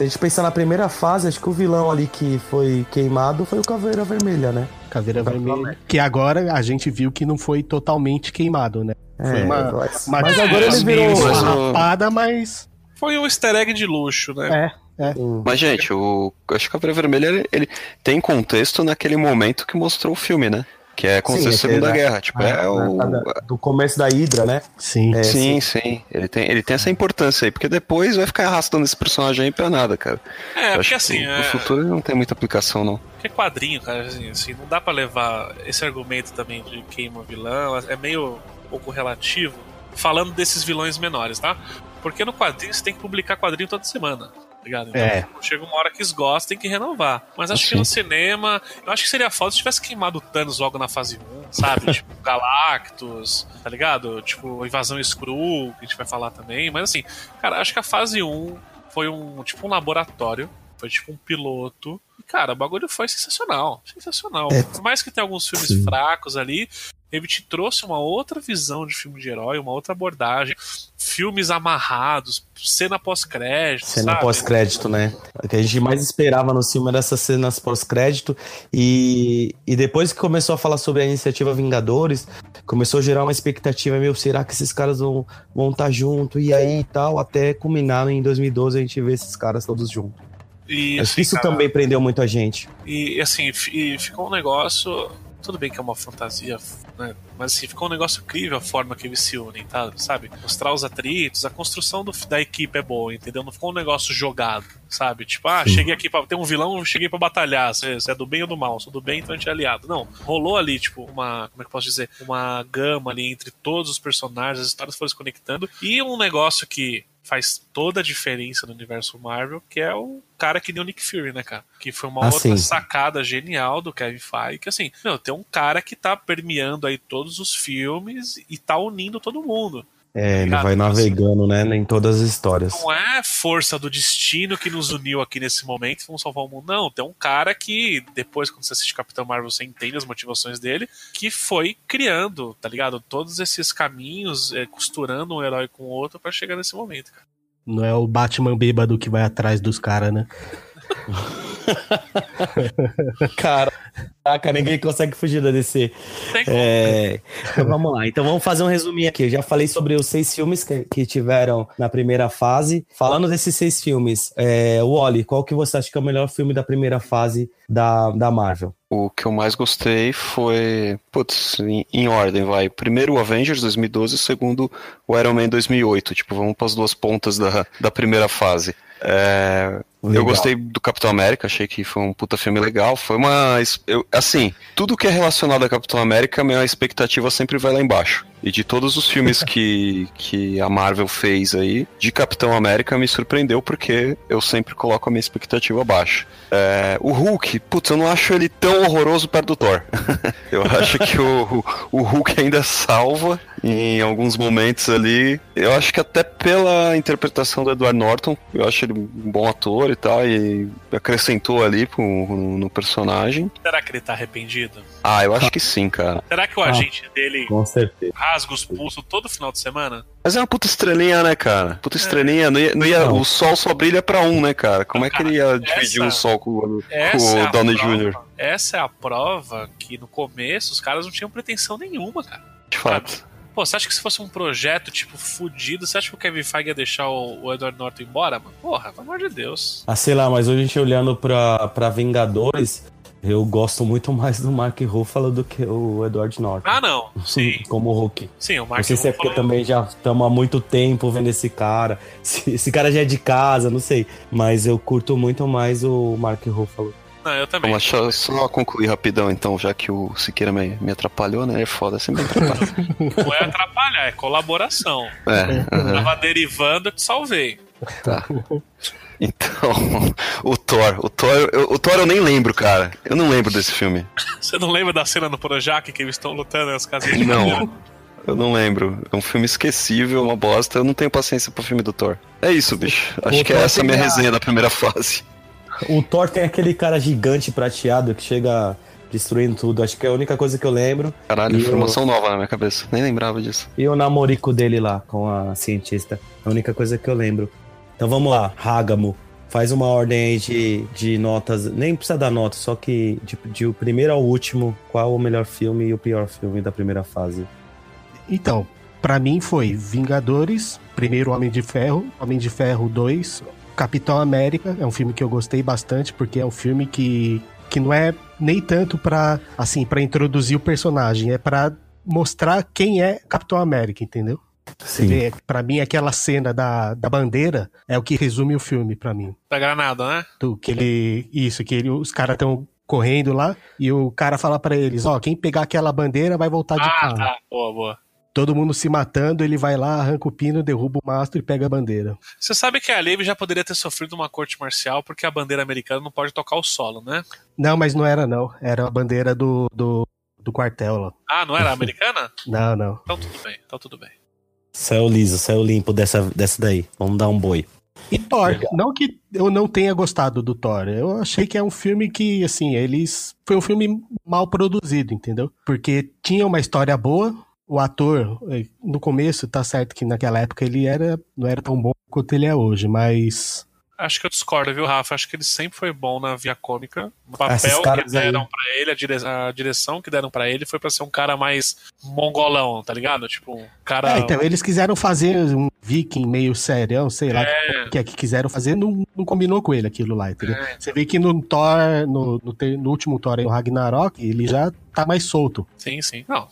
Se a gente pensar na primeira fase, acho que o vilão ali que foi queimado foi o Caveira Vermelha, né? Caveira Vermelha. Que agora a gente viu que não foi totalmente queimado, né? Foi É, uma- mas, uma- mas agora ele virou. mas Uma rapada, mas. Foi um easter egg de luxo, né? É, Mas, gente, o acho que o Caveira Vermelha ele, ele tem contexto naquele momento que mostrou o filme, né? Que é como se fosse a Sim, Segunda é, Guerra. Tipo, é, o. Da- do começo da Hydra, né? sim. É, sim, sim. Ele tem, ele tem essa importância aí, porque depois vai ficar arrastando esse personagem aí pra nada, cara. É, Eu porque acho que assim, no é, futuro ele não tem muita aplicação, não. porque quadrinho, cara, assim, assim, não dá pra levar esse argumento também de queima vilão, é meio um pouco relativo, falando desses vilões menores, tá? Porque no quadrinho você tem que publicar quadrinho toda semana. Tá Ligado? Então, É. chega uma hora que esgosta, tem que renovar. Mas acho que no cinema, eu acho que seria foda se tivesse queimado o Thanos logo na fase 1, sabe? tipo, Galactus, tá ligado? Tipo, Invasão Skrull, que a gente vai falar também. Mas assim, cara, acho que a fase 1 foi um tipo um laboratório. Foi tipo um piloto. E, cara, o bagulho foi sensacional. Sensacional. É. Por mais que tenha alguns filmes Sim. fracos ali, ele te trouxe uma outra visão de filme de herói, uma outra abordagem. Filmes amarrados, cena pós-crédito. Cena pós-crédito, né? O que a gente mais esperava no filme era essas cenas pós-crédito. E, e depois que começou a falar sobre a iniciativa Vingadores, começou a gerar uma expectativa: meu, será que esses caras vão estar vão tá junto? E aí e tal, até culminar em 2012 a gente vê esses caras todos juntos. E, assim, isso cara, também prendeu muito a gente. E assim, e ficou um negócio. Tudo bem que é uma fantasia, né? Mas assim, ficou um negócio incrível a forma que eles se unem, tá? Sabe? Mostrar os atritos, a construção do- da equipe é boa, entendeu? Não ficou um negócio jogado, sabe? Tipo, ah, cheguei aqui pra. Tem um vilão, cheguei pra batalhar. Você é do bem ou do mal? Sou do bem, então a gente é aliado. Não. Rolou ali, tipo, uma. Como é que eu posso dizer? Uma gama ali entre todos os personagens, as histórias foram se conectando. E um negócio que faz toda a diferença no universo Marvel, que é o cara que nem o Nick Fury, né, cara? Que foi uma Ah, outra sim. sacada genial do Kevin Feige, que assim, meu, tem um cara que tá permeando aí todos os filmes e tá unindo todo mundo. É, ele vai navegando, né, em todas as histórias. Não é força do destino que nos uniu aqui nesse momento, vamos salvar o mundo. Não, tem um cara que, depois, quando você assiste Capitão Marvel, você entende as motivações dele, que foi criando, tá ligado? Todos esses caminhos, é, costurando um herói com o outro pra chegar nesse momento, cara. Não é o Batman bêbado que vai atrás dos caras, né? Caraca, ninguém consegue fugir da DC. É, então vamos lá. Então vamos fazer um resuminho aqui. Eu já falei sobre os seis filmes que, que tiveram na primeira fase. Falando desses seis filmes, é, Wally, qual que você acha que é o melhor filme da primeira fase da, da Marvel? O que eu mais gostei foi. Putz, em, em ordem, vai. Primeiro o Avengers 2012, segundo o Iron Man 2008. Tipo, vamos para as duas pontas da, da primeira fase. É, eu gostei do Capitão América, achei que foi um puta filme legal. Foi uma. eu- assim, tudo que é relacionado a Capitão América, minha expectativa sempre vai lá embaixo. E de todos os filmes que, que a Marvel fez aí, de Capitão América me surpreendeu porque eu sempre coloco a minha expectativa abaixo. É, o Hulk, putz, eu não acho ele tão horroroso perto do Thor. eu acho que o, o Hulk ainda salva em alguns momentos ali. Eu acho que até pela interpretação do Edward Norton, eu acho ele um bom ator e tal, e acrescentou ali pro, no, no personagem. Será que ele tá arrependido? Ah, eu acho que sim, cara. Será que o Ah. agente dele Com certeza. Rasga os pulsos todo final de semana? Mas é uma puta estrelinha, né, cara? Puta estrelinha, não ia, não ia- Não. o sol só brilha pra um, né, cara? Como é que ele ia dividir o sol com, o- com é o a Downey prova- Jr.? Essa é a prova que no começo os caras não tinham pretensão nenhuma, cara. De fato. Pô, você acha que se fosse um projeto, tipo, fudido, você acha que o Kevin Feige ia deixar o, o Edward Norton embora, mano? Porra, pelo amor de Deus. Ah, sei lá, mas hoje a gente olhando pra, pra Vingadores, eu gosto muito mais do Mark Ruffalo do que o Edward Norton. Ah, não. Sim. Como Hulk. Sim, o Mark Não sei se é porque Ruffalo- também já estamos há muito tempo vendo esse cara. Se esse cara já é de casa, não sei. Mas eu curto muito mais o Mark Ruffalo. Não, eu também. Vamos eu só concluir rapidão, então, já que o Siqueira me, me atrapalhou, né? É foda, sempre me atrapalha. Não é atrapalhar, é colaboração. é, aham, Tava derivando, eu te salvei. tá. Então, o Thor. O Thor, eu, o Thor eu nem lembro, cara. Eu não lembro desse filme. Você não lembra da cena no Projac que eles estão lutando nas casinhas de Não. madeira? Eu não lembro. É um filme esquecível, uma bosta. Eu não tenho paciência pro filme do Thor. É isso, bicho. Acho O que é Thor essa a minha a- resenha da primeira fase. O Thor tem aquele cara gigante prateado que chega destruindo tudo. Acho que é a única coisa que eu lembro. Caralho, E informação nova na minha cabeça. Nem lembrava disso. E o namorico dele lá com a cientista. É a única coisa que eu lembro. Então vamos lá, Hágamo. Faz uma ordem aí de, de notas. Nem precisa dar nota, só que de, de o primeiro ao último, qual o melhor filme e o pior filme da primeira fase. Então, Pra mim foi Vingadores, primeiro Homem de Ferro, Homem de Ferro 2, Capitão América, é um filme que eu gostei bastante, porque é um filme que, que não é nem tanto pra, assim, para introduzir o personagem, é para mostrar quem é Capitão América, entendeu? Sim. vê, pra mim, aquela cena da, da bandeira é o que resume o filme pra mim. Da granada, né? Do, que ele. Isso, que ele, os caras estão correndo lá e o cara fala pra eles: Ó, quem pegar aquela bandeira vai voltar de Ah, carro. tá. Boa, boa. Todo mundo se matando, ele vai lá, arranca o pino, derruba o mastro e pega a bandeira. Você sabe que a Liv já poderia ter sofrido uma corte marcial porque a bandeira americana não pode tocar o solo, né? Não, mas não era, não. Era a bandeira do, do, do quartel lá. Ah, não era a americana? Não, não. Então tudo bem, então tudo bem. Saiu liso, saiu limpo dessa, dessa daí. Vamos dar um boi. E Thor, não que eu não tenha gostado do Thor, eu achei que é um filme que, assim, eles. Foi um filme mal produzido, entendeu? Porque tinha uma história boa, o ator, eh, no começo, tá certo que naquela época ele era, não era tão bom quanto ele é hoje, mas. Acho que eu discordo, viu, Rafa? Acho que ele sempre foi bom na via cômica. O Esses papel que caras aí- deram pra ele, a, dire- a direção que deram pra ele foi pra ser um cara mais mongolão, tá ligado? Tipo, um cara. É, então, eles quiseram fazer um viking meio serião, sei lá, É. o que é que quiseram fazer, não, não combinou com ele aquilo lá, entendeu? É. Você vê que no Thor, no, no, no último Thor, o Ragnarok, ele já tá mais solto. Sim, sim. Não,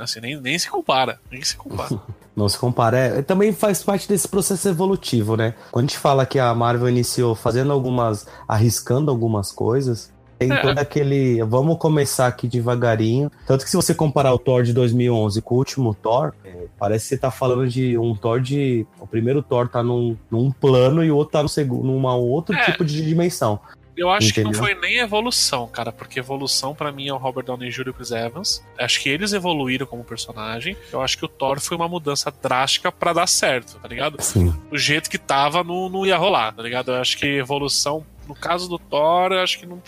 assim, nem, nem se compara. Nem se compara. Não se compara. É, também faz parte desse processo evolutivo, né? Quando a gente fala que a Marvel iniciou fazendo algumas. arriscando algumas coisas. Tem É. todo aquele. Vamos começar aqui devagarinho. Tanto que se você comparar o Thor de 2011 com o último Thor, é, parece que você tá falando de um Thor de. O primeiro Thor tá num, num plano e o outro tá no segundo, numa outro É. tipo de dimensão. Eu acho que não Entendeu? foi nem evolução, cara, porque evolução pra mim é o Robert Downey Jr. e o Chris Evans. Acho que eles evoluíram como personagem. Eu acho que o Thor foi uma mudança drástica pra dar certo, tá ligado? Sim. O jeito que tava não, não ia rolar, tá ligado? Eu acho que evolução, no caso do Thor, eu acho que não,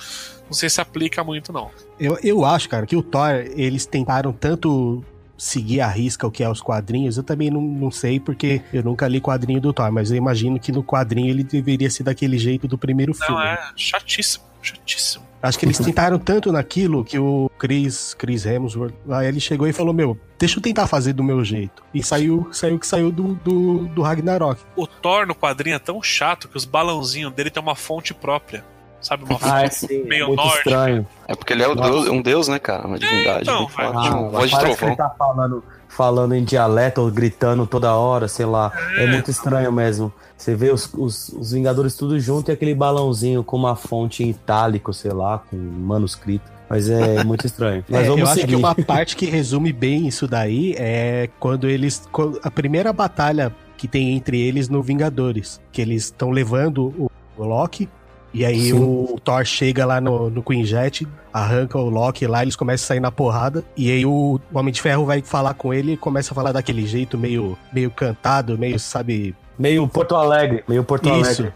não sei se aplica muito, não. Eu, eu acho, cara, que o Thor, eles tentaram tanto seguir a risca o que é os quadrinhos, eu também não, não sei, porque eu nunca li quadrinho do Thor, mas eu imagino que no quadrinho ele deveria ser daquele jeito do primeiro Não, filme. é chatíssimo, chatíssimo. Acho que eles tentaram tanto naquilo que o Chris, Chris Hemsworth, lá ele chegou e falou, meu, deixa eu tentar fazer do meu jeito. E saiu, saiu que saiu do, do, do Ragnarok. O Thor no quadrinho é tão chato que os balãozinhos dele tem uma fonte própria. Sabe? Uma fonte Ah, é sim. meio muito nórdica. estranho. É porque ele é o deus- um deus, né, cara? Uma divindade. então, Ele fala, vai. tipo, Ah, voz de trovão. ele tá falando, falando em dialeto ou gritando toda hora, sei lá. É, muito estranho mesmo. Você vê os, os, os Vingadores tudo junto e aquele balãozinho com uma fonte em itálico, sei lá, com manuscrito. Mas é muito estranho. Mas É, vamos eu acho seguir. que uma parte que resume bem isso daí é quando eles. A primeira batalha que tem entre eles no Vingadores. Que eles estão levando o, o Loki. E aí Sim. o Thor chega lá no, no Queen Jet, arranca o Loki lá, eles começam a sair na porrada. E aí o Homem de Ferro vai falar com ele e começa a falar daquele jeito meio, meio cantado, meio, sabe, Meio Porto Alegre, meio Porto Isso. Alegre.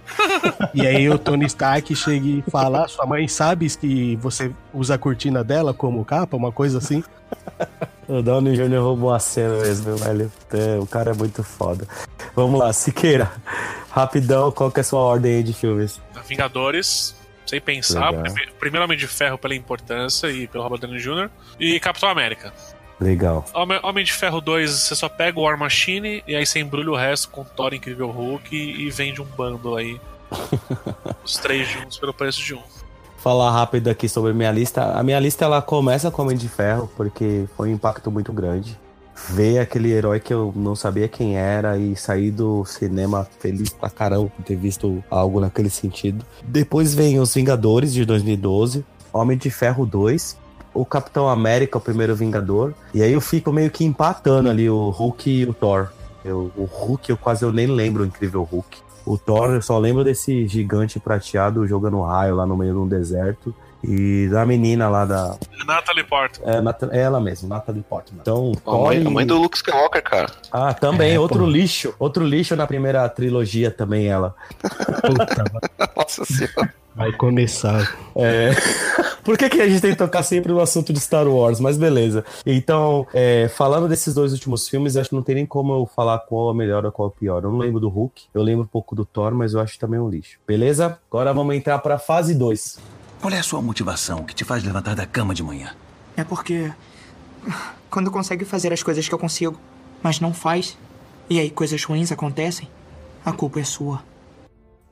E aí o Tony Stark chega e fala: "Ah, sua mãe sabe que você usa a cortina dela como capa, uma coisa assim. O Downey Jr. roubou a cena mesmo, velho. É, o cara é muito foda. Vamos lá, Siqueira. Rapidão, qual que é a sua ordem aí de filmes? Vingadores, sem pensar. Legal. Prime- Primeiro Homem de Ferro pela importância e pelo Robert Downey Jr. E Capitão América. Legal. Homem, Homem de Ferro 2, você só pega o War Machine e aí você embrulha o resto com Thor Incrível Hulk e, e vende um bando aí. Os três juntos pelo preço de um. Falar rápido aqui sobre minha lista. A minha lista ela começa com Homem de Ferro, porque foi um impacto muito grande. Ver aquele herói que eu não sabia quem era e sair do cinema feliz pra caramba por ter visto algo naquele sentido. Depois vem Os Vingadores de 2012, Homem de Ferro 2, o Capitão América, o primeiro Vingador. E aí eu fico meio que empatando ali o Hulk e o Thor. Eu, o Hulk eu quase eu nem lembro o incrível Hulk. O Thor eu só lembro desse gigante prateado jogando raio lá no meio de um deserto. E da menina lá da. Natalie Portman. É, Nat- é ela mesmo, Natalie Portman. Então, A mãe, a mãe do Luke Skywalker, cara. Ah, também, É, outro pô. lixo. Outro lixo na primeira trilogia também, ela. Puta, Nossa senhora. vai começar. É. Por que, que a gente tem que tocar sempre no assunto de Star Wars? Mas beleza. Então, é, falando desses dois últimos filmes, acho que não tem nem como eu falar qual é melhor ou qual é pior. Eu não lembro do Hulk, eu lembro um pouco do Thor, mas eu acho também um lixo. Beleza? Agora vamos entrar pra fase 2. Qual é a sua motivação que te faz levantar da cama de manhã? É porque. Quando consegue fazer as coisas que eu consigo, mas não faz, e aí coisas ruins acontecem, a culpa é sua.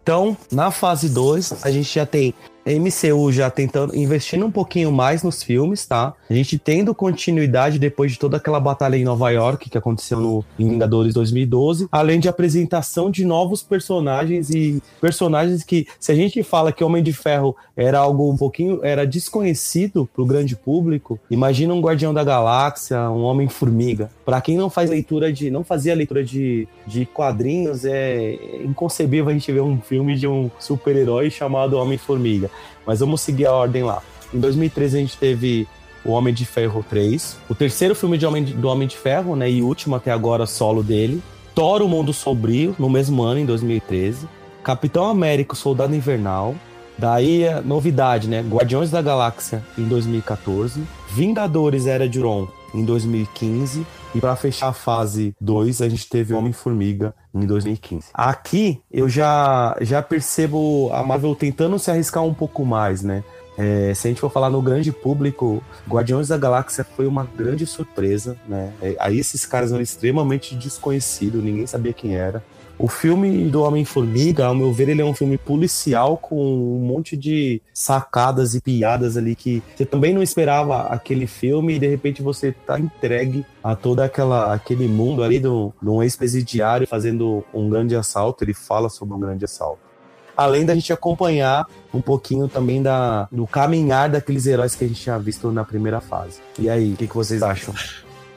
Então, na fase 2, a gente já tem MCU já tentando investindo um pouquinho mais nos filmes, tá? A gente tendo continuidade depois de toda aquela batalha em Nova York que aconteceu no Vingadores 2012, além de apresentação de novos personagens e personagens que se a gente fala que Homem de Ferro era algo um pouquinho era desconhecido pro grande público, imagina um Guardião da Galáxia, um Homem Formiga. Para quem não faz leitura de não fazia leitura de, de quadrinhos, é inconcebível a gente ver um filme de um super-herói chamado Homem Formiga. Mas vamos seguir a ordem lá. Em 2013 a gente teve o Homem de Ferro 3, o terceiro filme de Homem de, do Homem de Ferro, né, e último até agora solo dele. Thor, o Mundo Sombrio, no mesmo ano, em 2013. Capitão América, o Soldado Invernal. Daí, novidade, né? Guardiões da Galáxia, em 2014. Vingadores Era de Uron, em 2015. E para fechar a fase 2, a gente teve Homem-Formiga em 2015. Aqui eu já, já percebo a Marvel tentando se arriscar um pouco mais, né? É, se a gente for falar no grande público, Guardiões da Galáxia foi uma grande surpresa, né? É, aí esses caras eram extremamente desconhecidos, ninguém sabia quem era. O filme do Homem-Formiga, ao meu ver, ele é um filme policial com um monte de sacadas e piadas ali que você também não esperava aquele filme e de repente você tá entregue a todo aquela, aquele mundo ali de um ex-presidiário fazendo um grande assalto. Ele fala sobre um grande assalto além da gente acompanhar um pouquinho também da, do caminhar daqueles heróis que a gente tinha visto na primeira fase. E aí, o que, que vocês acham?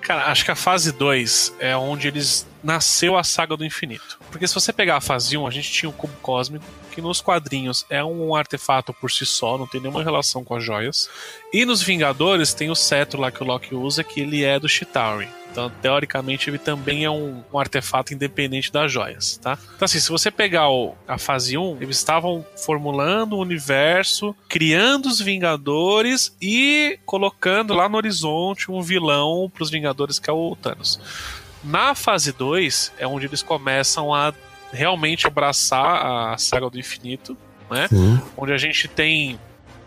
Cara, acho que a fase 2 é onde eles nasceu a saga do infinito. Porque se você pegar a fase 1, a gente tinha o cubo cósmico, que nos quadrinhos é um artefato por si só, não tem nenhuma relação com as joias. E nos Vingadores tem o cetro lá que o Loki usa, que ele é do Chitauri. Então, teoricamente, ele também é um, um, artefato independente das joias, tá? Então, assim, se você pegar o, a fase 1, eles estavam formulando o universo, criando os Vingadores e colocando lá no horizonte um vilão para os Vingadores, que é o Thanos. Na fase 2 é onde eles começam a realmente abraçar a saga do infinito, né? Sim. Onde a gente tem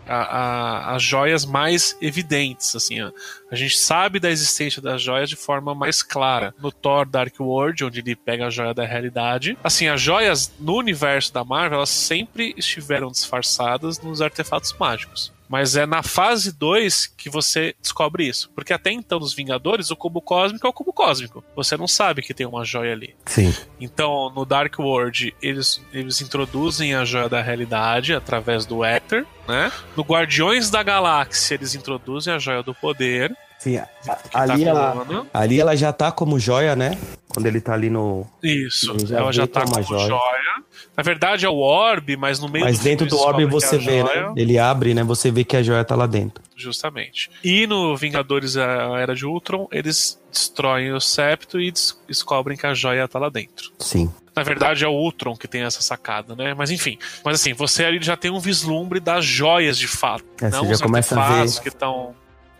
a, a, as joias mais evidentes, assim, a, a, gente sabe da existência das joias de forma mais clara. No Thor Dark World, onde ele pega a joia da realidade, assim, as joias no universo da Marvel, elas sempre estiveram disfarçadas nos artefatos mágicos. Mas é na fase 2 que você descobre isso. Porque até então, nos Vingadores, o cubo cósmico é o cubo cósmico. Você não sabe que tem uma joia ali. Sim. Então, no Dark World, eles, eles introduzem a joia da realidade através do Éter, né? No Guardiões da Galáxia, eles introduzem a joia do poder. Sim, a, ali, tá ela, ali ela já tá como joia, né? Quando ele tá ali no. Isso, já ela já tá como joia. joia. Na verdade é o orbe, mas no meio Mas dentro do orbe você é vê, né? né? Ele abre, né? Você vê que a joia tá lá dentro. Justamente. E no Vingadores a Era de Ultron, eles destroem o septo e descobrem que a joia tá lá dentro. Sim. Na verdade é o Ultron que tem essa sacada, né? Mas enfim. Mas assim, você ali já tem um vislumbre das joias de fato. É, não você já começa a ver que estão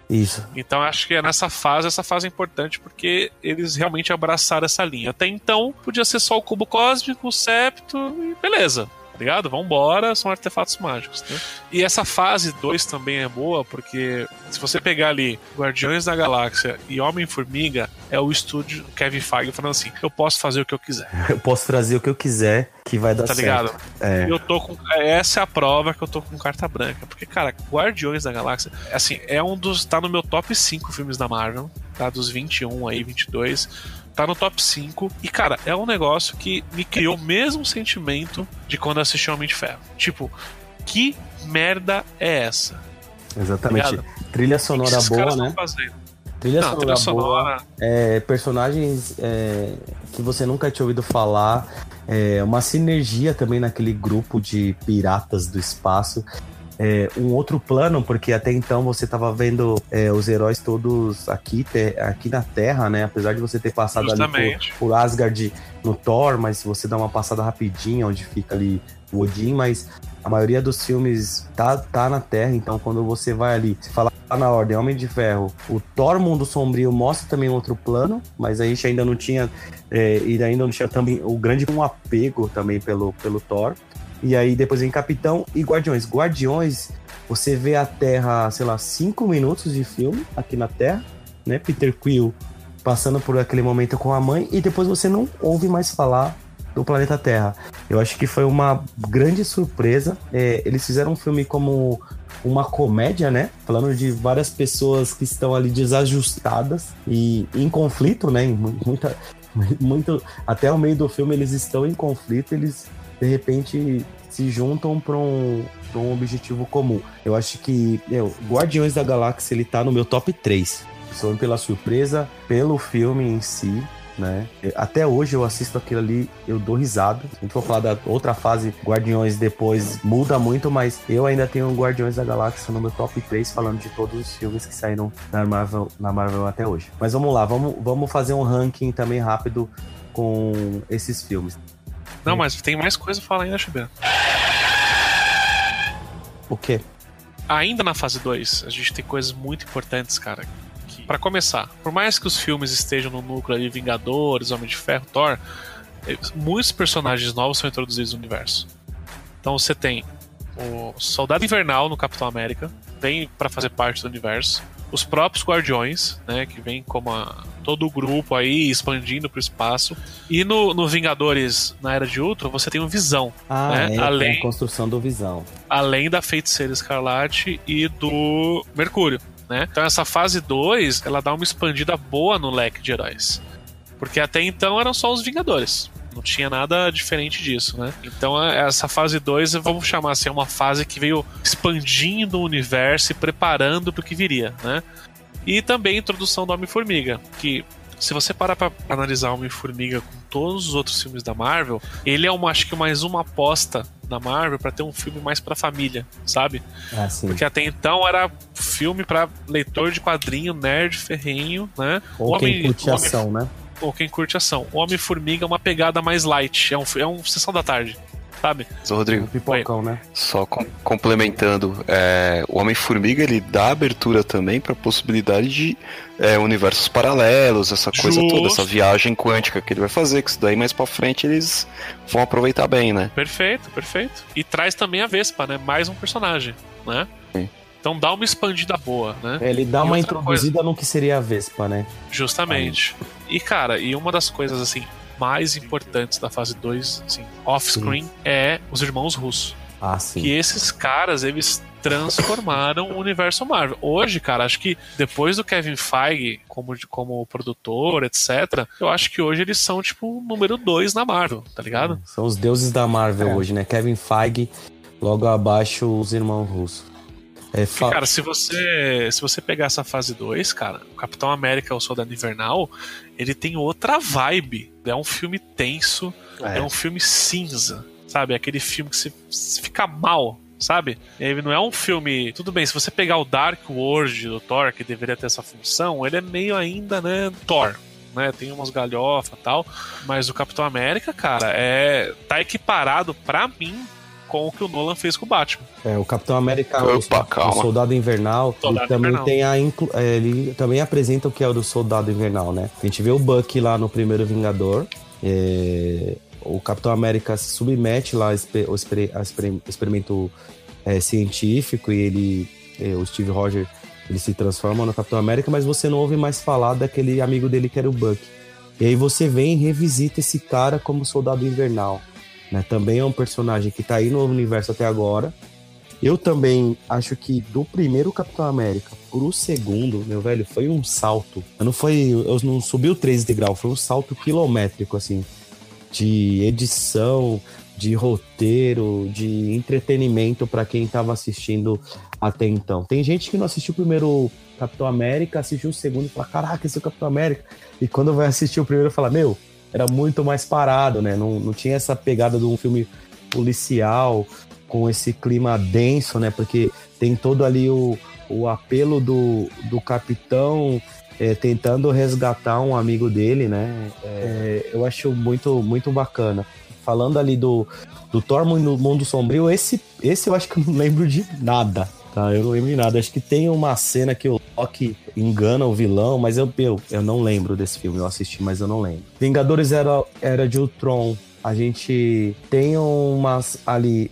isso. Então acho que é nessa fase, essa fase é importante porque eles realmente abraçaram essa linha. Até então, podia ser só o cubo cósmico, o septo e beleza ligado? Vambora, são artefatos mágicos. Né? E essa fase 2 também é boa, porque se você pegar ali Guardiões da Galáxia e Homem-Formiga, é o estúdio Kevin Feige falando assim: eu posso fazer o que eu quiser. Eu posso trazer o que eu quiser, que vai dar tá certo. Tá ligado? É. Eu tô com. Essa é a prova que eu tô com carta branca. Porque, cara, Guardiões da Galáxia, assim, é um dos. tá no meu top 5 filmes da Marvel, tá? Dos 21 aí, 22 tá no top 5. E, cara, é um negócio que me criou o mesmo sentimento de quando assisti Homem de Ferro. Tipo, que merda é essa? Exatamente. Tá trilha sonora que que boa, né? Trilha, Não, sonora trilha sonora boa, é, personagens é, que você nunca tinha ouvido falar, é, uma sinergia também naquele grupo de piratas do espaço é, um outro plano, porque até então você estava vendo é, os heróis todos aqui, te, aqui na Terra, né? Apesar de você ter passado Justamente. ali por, por, Asgard no Thor, mas se você dá uma passada rapidinha onde fica ali o Odin, mas a maioria dos filmes tá, tá na Terra, então quando você vai ali, se falar na ordem Homem de Ferro, o Thor Mundo Sombrio mostra também outro plano, mas a gente ainda não tinha, é, e ainda não tinha também o grande um apego também pelo, pelo Thor. E aí depois vem Capitão e Guardiões. Guardiões, você vê a Terra, sei lá, cinco minutos de filme aqui na Terra, né? Peter Quill passando por aquele momento com a mãe e depois você não ouve mais falar do planeta Terra. Eu acho que foi uma grande surpresa. É, eles fizeram um filme como uma comédia, né? Falando de várias pessoas que estão ali desajustadas e em conflito, né? Muita, muito, até o meio do filme eles estão em conflito, eles de repente se juntam para um, um objetivo comum. Eu acho que meu, Guardiões da Galáxia ele tá no meu top 3. Só pela surpresa, pelo filme em si, né? Até hoje eu assisto aquilo ali, eu dou risada. A gente for falar da outra fase, Guardiões depois muda muito, mas eu ainda tenho Guardiões da Galáxia no meu top 3 falando de todos os filmes que saíram na Marvel, na Marvel até hoje. Mas vamos lá, vamos, vamos fazer um ranking também rápido com esses filmes. Não, mas tem mais coisa pra falar ainda, Chubê. O quê? Ainda na fase 2, a gente tem coisas muito importantes, cara, para começar, por mais que os filmes estejam no núcleo ali Vingadores, Homem de Ferro, Thor, eh, muitos personagens novos são introduzidos no universo. Então você tem o Soldado Invernal no Capitão América, vem para fazer parte do universo. Os próprios Guardiões, né, que vem como a, todo o grupo aí expandindo para o espaço. E no, no, Vingadores, na Era de Ultron, você tem o Visão. Ah, né? é, além, a construção do Visão. Além da Feiticeira Escarlate e do Mercúrio né? Então essa fase 2, ela dá uma expandida boa no leque de heróis. Porque até então eram só os Vingadores. Não tinha nada diferente disso, né? Então essa fase 2, vamos chamar assim, é uma fase que veio expandindo o universo e preparando para o que viria, né? E também a introdução do Homem-Formiga, que se você parar pra analisar Homem-Formiga com todos os outros filmes da Marvel, ele é uma, acho que mais uma aposta da Marvel para ter um filme mais para família, sabe? Ah, Porque até então era filme para leitor de quadrinho, nerd ferrenho, né? Ou Homem, quem curte Homem, ação, né? Ou quem curte ação. O Homem-Formiga é uma pegada mais light, é um, é um sessão da tarde sabe? Rodrigo, um pipocão, né? Só com, complementando, é, o Homem-Formiga ele dá abertura também para possibilidade de é, universos paralelos, essa coisa Justo. toda, essa viagem quântica que ele vai fazer, que isso daí mais para frente eles vão aproveitar bem, né? Perfeito, perfeito. E traz também a Vespa, né? Mais um personagem, né? Sim. Então dá uma expandida boa, né? É, ele dá e uma introduzida coisa... no que seria a Vespa, né? Justamente. Aí. E cara, e uma das coisas assim mais importantes da fase 2, assim, off-screen, é os irmãos russos. Ah, sim. Que esses caras, eles transformaram o universo Marvel. Hoje, cara, acho que depois do Kevin Feige como, como produtor, etc., eu acho que hoje eles são, tipo, número dois na Marvel, tá ligado? São os deuses da Marvel é. hoje, né? Kevin Feige, logo abaixo os irmãos russos. É, fa... Cara, se você se você pegar essa fase 2, cara, o Capitão América, o Soldado Invernal, ele tem outra vibe. É um filme tenso, é, é um filme cinza, sabe? É aquele filme que você, você fica mal, sabe? Ele não é um filme. Tudo bem, se você pegar o Dark World do Thor, que deveria ter essa função, ele é meio ainda, né, Thor. Né, tem umas galhofas e tal, mas o Capitão América, cara, é tá equiparado para mim com o que o Nolan fez com o Batman. É, o Capitão América, Opa, o, o, Soldado Invernal, Soldado ele também Invernal. tem a é, ele também apresenta o que é o do Soldado Invernal, né? A gente vê o Buck lá no primeiro Vingador, é, o Capitão América se submete lá ao experimento é, científico e ele, é, o Steve Rogers, ele se transforma no Capitão América, mas você não ouve mais falar daquele amigo dele que era o Buck. E aí você vem e revisita esse cara como Soldado Invernal. Né? Também é um personagem que está aí no universo até agora. Eu também acho que do primeiro Capitão América pro segundo, meu velho, foi um salto. Eu não foi, eu não subi o 13 degrau, foi um salto quilométrico assim, de edição, de roteiro, de entretenimento para quem estava assistindo até então. Tem gente que não assistiu o primeiro Capitão América, assistiu o segundo e fala: "Caraca, esse é o Capitão América". E quando vai assistir o primeiro fala: "Meu, era muito mais parado, né? Não, não tinha essa pegada de um filme policial com esse clima denso, né? Porque tem todo ali o, o apelo do, do capitão é, tentando resgatar um amigo dele, né? É, eu acho muito, muito bacana. Falando ali do, do Thor no Mundo Sombrio, esse, esse eu acho que eu não lembro de nada, tá? Eu não lembro de nada. Acho que tem uma cena que o Loki engana o vilão, mas eu, eu, eu não lembro desse filme. Eu assisti, mas eu não lembro. Vingadores era, era de Ultron. A gente tem umas ali,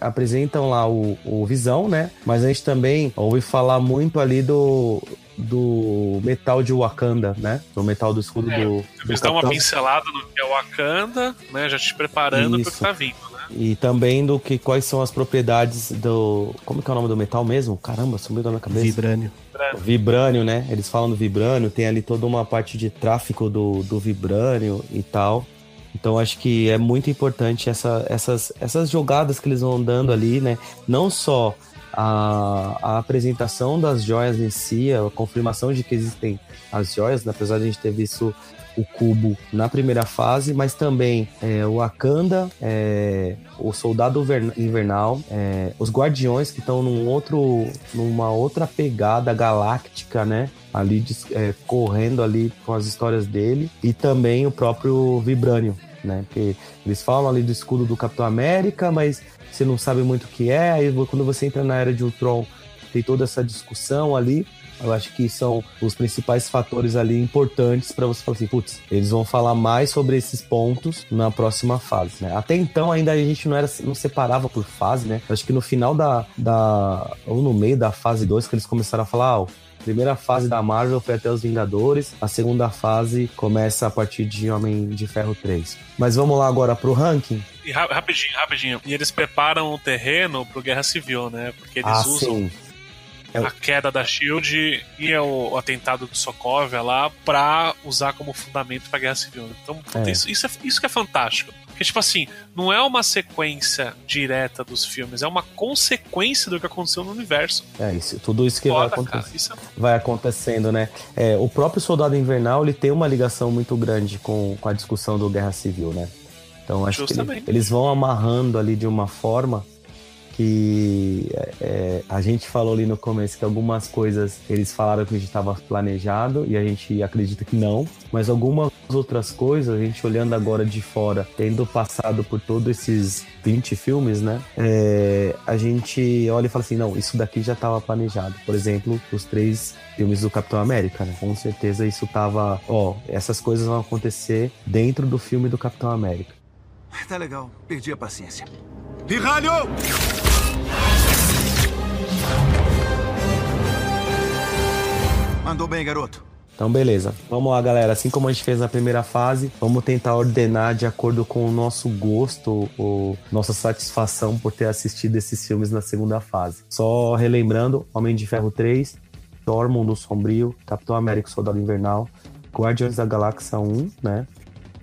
apresentam lá o, o Visão, né? Mas a gente também ouve falar muito ali do, do metal de Wakanda, né? O metal do escudo É, do. Eles do dão uma pincelada no que é Wakanda, né? Já te preparando pro Isso. que tá vindo? E também do que quais são as propriedades do. Como que é o nome do metal mesmo? Caramba, sumiu da minha cabeça. Vibrânio. Vibrânio, né? Eles falam do vibrânio, tem ali toda uma parte de tráfico do, do vibrânio e tal. Então acho que é muito importante essa, essas, essas jogadas que eles vão dando ali, né? Não só a, a apresentação das joias em si, a confirmação de que existem as joias, né? apesar de a gente ter visto o cubo na primeira fase, mas também é, o Wakanda, é, o Soldado Ver- Invernal, é, os Guardiões que estão num outro, numa outra pegada galáctica, né? Ali é, correndo ali com as histórias dele e também o próprio Vibranium, né? Porque eles falam ali do escudo do Capitão América, mas você não sabe muito o que é. Aí quando você entra na era de Ultron, tem toda essa discussão ali. Eu acho que são os principais fatores ali importantes para você falar assim, putz, eles vão falar mais sobre esses pontos na próxima fase, né? Até então ainda a gente não era não separava por fase, né? Acho que no final da, da ou no meio da fase 2 que eles começaram a falar, ó, a primeira fase da Marvel foi até os Vingadores, a segunda fase começa a partir de Homem de Ferro 3. Mas vamos lá agora pro ranking. E ra- rapidinho, rapidinho. E eles preparam o terreno pro Guerra Civil, né? Porque eles ah, usam sim. É a queda da Shield e o, o atentado do Sokovia lá pra usar como fundamento pra Guerra Civil. Então, puta, É. isso, isso, é, isso que é fantástico. Porque, tipo assim, não é uma sequência direta dos filmes, é uma consequência do que aconteceu no universo. É isso, tudo isso que vai Foda, acontecer. cara. É vai acontecendo, né? É, o próprio Soldado Invernal ele tem uma ligação muito grande com, com a discussão do Guerra Civil, né? Então acho que ele- Justamente. eles vão amarrando ali de uma forma que é, a gente falou ali no começo que algumas coisas eles falaram que a gente estava planejado e a gente acredita que não, mas algumas outras coisas, a gente olhando agora de fora, tendo passado por todos esses 20 filmes, né? é, a gente olha e fala assim, não, isso daqui já estava planejado. Por exemplo, os três filmes do Capitão América, né? Com certeza isso tava, ó, essas coisas vão acontecer dentro do filme do Capitão América. Tá legal, perdi a paciência. Pirralho! Mandou bem, garoto. Então, beleza. Vamos lá, galera. Assim como a gente fez na primeira fase, vamos tentar ordenar de acordo com o nosso gosto, ou nossa satisfação por ter assistido esses filmes na segunda fase. Só relembrando: Homem de Ferro 3, Thor, Mundo Sombrio, Capitão América Soldado Invernal, Guardiões da Galáxia 1, né?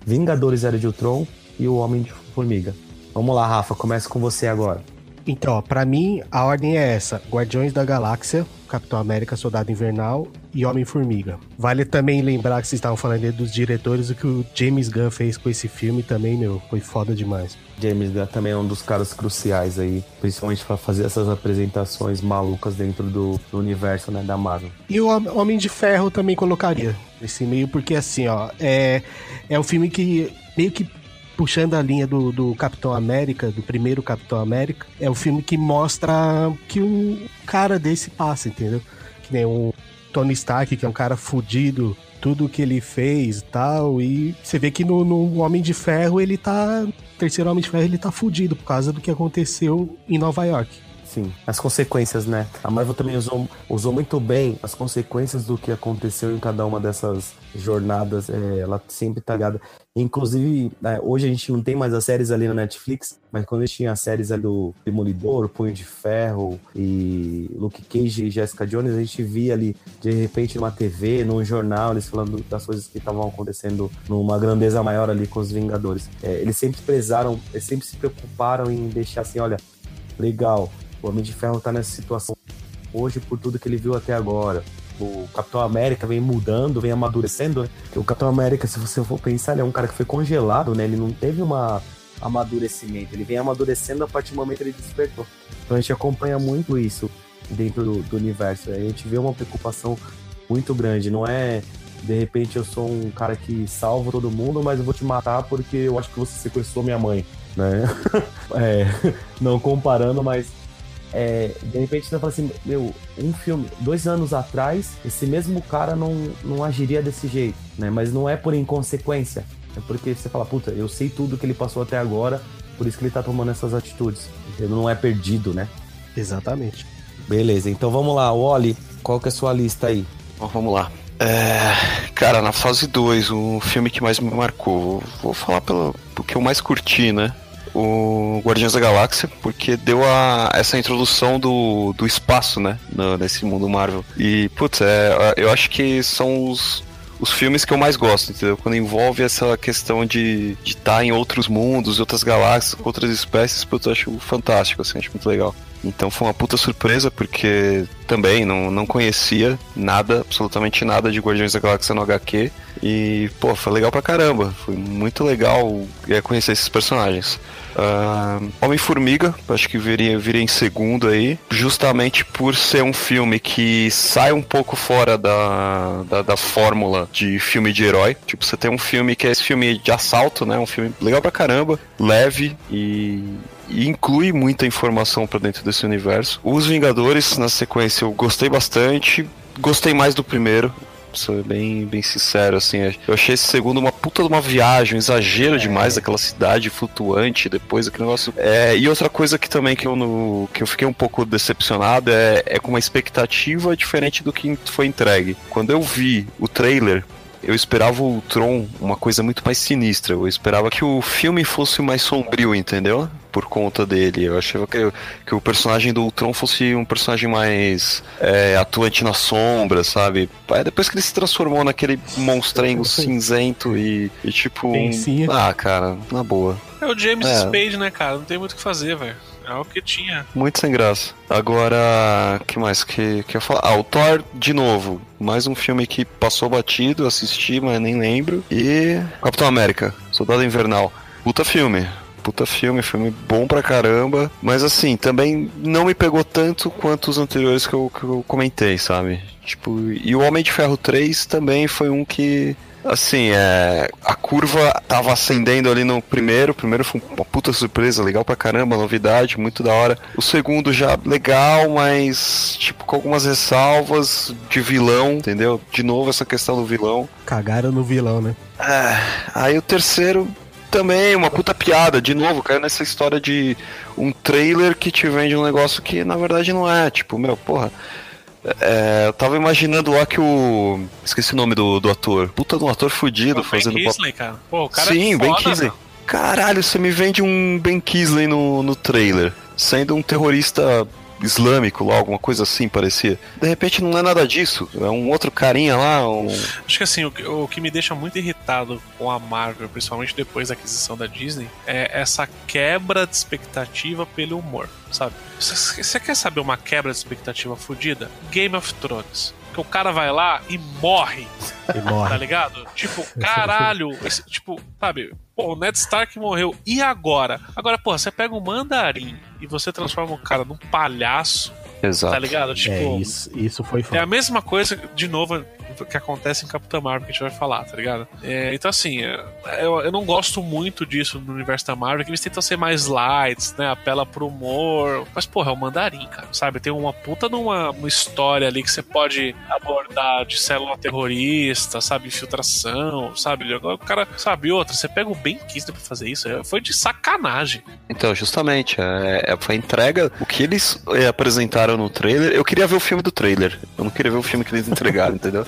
Vingadores Era de Ultron e o Homem de Formiga. Vamos lá, Rafa, começa com você agora. Então, ó, pra mim, a ordem é essa: Guardiões da Galáxia, Capitão América, Soldado Invernal e Homem-Formiga. Vale também lembrar que vocês estavam falando aí dos diretores, o que o James Gunn fez com esse filme também, meu, foi foda demais. James Gunn também é um dos caras cruciais aí, principalmente para fazer essas apresentações malucas dentro do, do universo né, da Marvel. E o Hom- Homem de Ferro também colocaria nesse meio, porque assim, ó, é, é um filme que meio que puxando a linha do, do Capitão América, do primeiro Capitão América, é um filme que mostra que um cara desse passa, entendeu? Que nem o Tony Stark, que é um cara fudido, tudo que ele fez e tal, e você vê que no, no Homem de Ferro ele tá. Terceiro Homem de Ferro ele tá fudido por causa do que aconteceu em Nova York. Sim, as consequências, né? A Marvel também usou, usou muito bem as consequências do que aconteceu em cada uma dessas jornadas. é, ela sempre tá ligada. Inclusive, né, hoje a gente não tem mais as séries ali na Netflix, mas quando a gente tinha as séries ali do Demolidor, Punho de Ferro e Luke Cage e Jessica Jones, a gente via ali, de repente, numa TV, num jornal, eles falando das coisas que estavam acontecendo numa grandeza maior ali com os Vingadores. É, eles sempre prezaram, eles sempre se preocuparam em deixar assim, olha, legal, o Homem de Ferro tá nessa situação hoje por tudo que ele viu até agora. O Capitão América vem mudando, vem amadurecendo. né? O Capitão América, se você for pensar, ele é um cara que foi congelado, né? Ele não teve uma amadurecimento. Ele vem amadurecendo a partir do momento que ele despertou. Então a gente acompanha muito isso dentro do, do universo. A gente vê uma preocupação muito grande. Não é de repente eu sou um cara que salvo todo mundo, mas eu vou te matar porque eu acho que você sequestrou minha mãe, né? é, não comparando, mas é, de repente você fala assim, meu, um filme, dois anos atrás, esse mesmo cara não, não agiria desse jeito, né? Mas não é por inconsequência, é porque você fala, puta, eu sei tudo que ele passou até agora, por isso que ele tá tomando essas atitudes. Ele não é perdido, né? Exatamente. Beleza, então vamos lá, Wally, qual que é a sua lista aí? Então vamos lá. É, cara, na fase 2, o filme que mais me marcou, vou falar pelo, pelo que eu mais curti, né? O Guardiões da Galáxia, porque deu a, essa introdução do, do espaço, né? No, nesse mundo Marvel. E, putz, é, eu acho que são os, os filmes que eu mais gosto, entendeu? Quando envolve essa questão de estar tá em outros mundos, outras galáxias, outras espécies, putz, eu acho fantástico, assim, acho muito legal. Então foi uma puta surpresa, porque também não, não conhecia nada, absolutamente nada de Guardiões da Galáxia no HQ. E, pô, foi legal pra caramba. Foi muito legal é, conhecer esses personagens. Uh, Homem-Formiga, acho que viria, viria em segundo aí, justamente por ser um filme que sai um pouco fora da, da, da, fórmula de filme de herói. Tipo, você tem um filme que é esse filme de assalto, né? Um filme legal pra caramba, leve e, e inclui muita informação para dentro desse universo. Os Vingadores, na sequência, eu gostei bastante. Gostei mais do primeiro, ser bem, bem sincero, assim. Eu achei esse segundo uma puta de uma viagem, um exagero é. demais daquela cidade flutuante, depois aquele negócio. É, e outra coisa que também que eu, no, que eu fiquei um pouco decepcionado é, é com uma expectativa diferente do que foi entregue. Quando eu vi o trailer, eu esperava o Tron uma coisa muito mais sinistra. Eu esperava que o filme fosse mais sombrio, entendeu? Por conta dele. Eu achava que, que o personagem do Tron fosse um personagem mais é, atuante na sombra, sabe? Aí depois que ele se transformou naquele monstrengo cinzento e, e tipo. Um... Ah, cara, na boa. É o James é. Spade, né, cara? Não tem muito o que fazer, velho. É o que tinha. Muito sem graça. Agora, que mais que, que eu falar? Ah, o Thor, de novo. Mais um filme que passou batido, assisti, mas nem lembro. E Capitão América, Soldado Invernal. Puta filme. Puta filme, filme bom pra caramba. Mas assim, também não me pegou tanto quanto os anteriores que eu, que eu comentei, sabe? Tipo, e o Homem de Ferro 3 também foi um que Assim, é, a curva tava ascendendo ali no primeiro. O primeiro foi uma puta surpresa, legal pra caramba, novidade, muito da hora. O segundo já legal, mas tipo com algumas ressalvas de vilão, entendeu? De novo essa questão do vilão. Cagaram no vilão, né? É, aí o terceiro também, uma puta piada, de novo, caiu nessa história de um trailer que te vende um negócio que na verdade não é. Tipo, meu, porra. É, eu tava imaginando lá que o. Esqueci o nome do, do ator. Puta de um ator fudido fazendo. Ben Kisley, cara. Pô, o cara Sim, é Ben Kisley. Caralho, você me vende um Ben Kisley no, no trailer. Sendo um terrorista islâmico lá, alguma coisa assim parecia. De repente não é nada disso, é um outro carinha lá. Um... Acho que assim, o, o que me deixa muito irritado com a Marvel, principalmente depois da aquisição da Disney, é essa quebra de expectativa pelo humor, sabe? Você quer saber uma quebra de expectativa fodida? Game of Thrones que o cara vai lá e morre. E morre. Tá ligado? Tipo, caralho. Esse, tipo, sabe? Pô, o Ned Stark morreu. E agora? Agora, pô, você pega um mandarim e você transforma o cara num palhaço. Exato. Tá ligado? Tipo, é, isso, isso foi foda. É a mesma coisa, de novo, que acontece em Capitã Marvel que a gente vai falar, tá ligado? É, então, assim, é, eu, eu não gosto muito disso no universo da Marvel, que eles tentam ser mais lights, né? Apela pro humor. Mas, porra, é o mandarim, cara, sabe? Tem uma puta numa uma história ali que você pode abordar de célula terrorista, sabe? Infiltração, sabe? O cara, sabe, outra, você pega o Ben Kingsley pra fazer isso, é, foi de sacanagem. Então, justamente, é, é, foi a entrega, o que eles é, apresentaram no trailer, eu queria ver o filme do trailer, eu não queria ver o filme que eles entregaram, entendeu?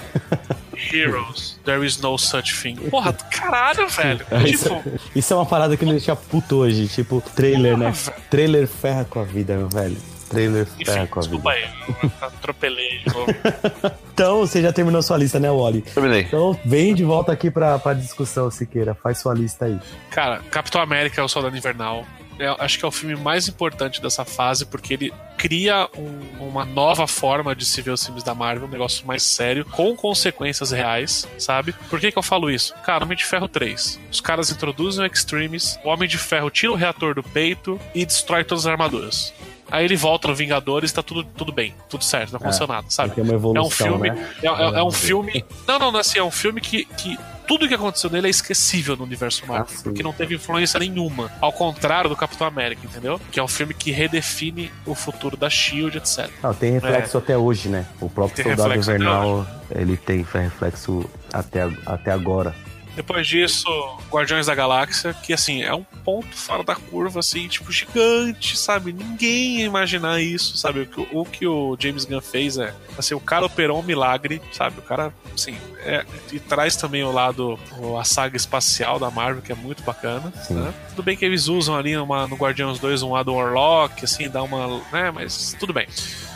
Heroes, there is no such thing. Porra, caralho, velho. Isso, tipo... isso é uma parada que me deixa puto hoje. Tipo, trailer, Porra, né? Velho. Trailer ferra com a vida, meu velho. Trailer Enfim, ferra com a vida. Desculpa aí, eu atropelei de novo. então, você já terminou sua lista, né, Wally? Terminei. Então, vem de volta aqui pra, pra discussão, Siqueira. Faz sua lista aí. Cara, Capitão América é o Soldado Invernal é, acho que é o filme mais importante dessa fase, porque ele cria um, uma nova forma de se ver os filmes da Marvel, um negócio mais sério, com consequências reais, sabe? Por que, que eu falo isso? Cara, Homem de Ferro 3. Os caras introduzem o Extremes, o Homem de Ferro tira o reator do peito e destrói todas as armaduras. Aí ele volta no Vingadores e tá tudo, tudo bem, tudo certo, não aconteceu é, nada, sabe? Evolução, é um filme. Né? É, é, é, um filme. Não, não, não, assim, é um filme que, que tudo que aconteceu nele é esquecível no universo Marvel, ah, porque não teve influência nenhuma. Ao contrário do Capitão América, entendeu? Que é um filme que redefine o futuro da Shield, etc. Não, tem reflexo é. até hoje, né? O próprio Soldado Invernal, ele tem reflexo até, até agora. Depois disso, Guardiões da Galáxia, que assim, é um ponto fora da curva, assim, tipo, gigante, sabe? Ninguém ia imaginar isso, sabe? O que o, que o James Gunn fez é, assim, o cara operou um milagre, sabe? O cara, assim, é, e traz também o lado, a saga espacial da Marvel, que é muito bacana, né? Tudo bem que eles usam ali numa, no Guardiões 2 um lado Warlock, assim, dá uma. né? Mas tudo bem.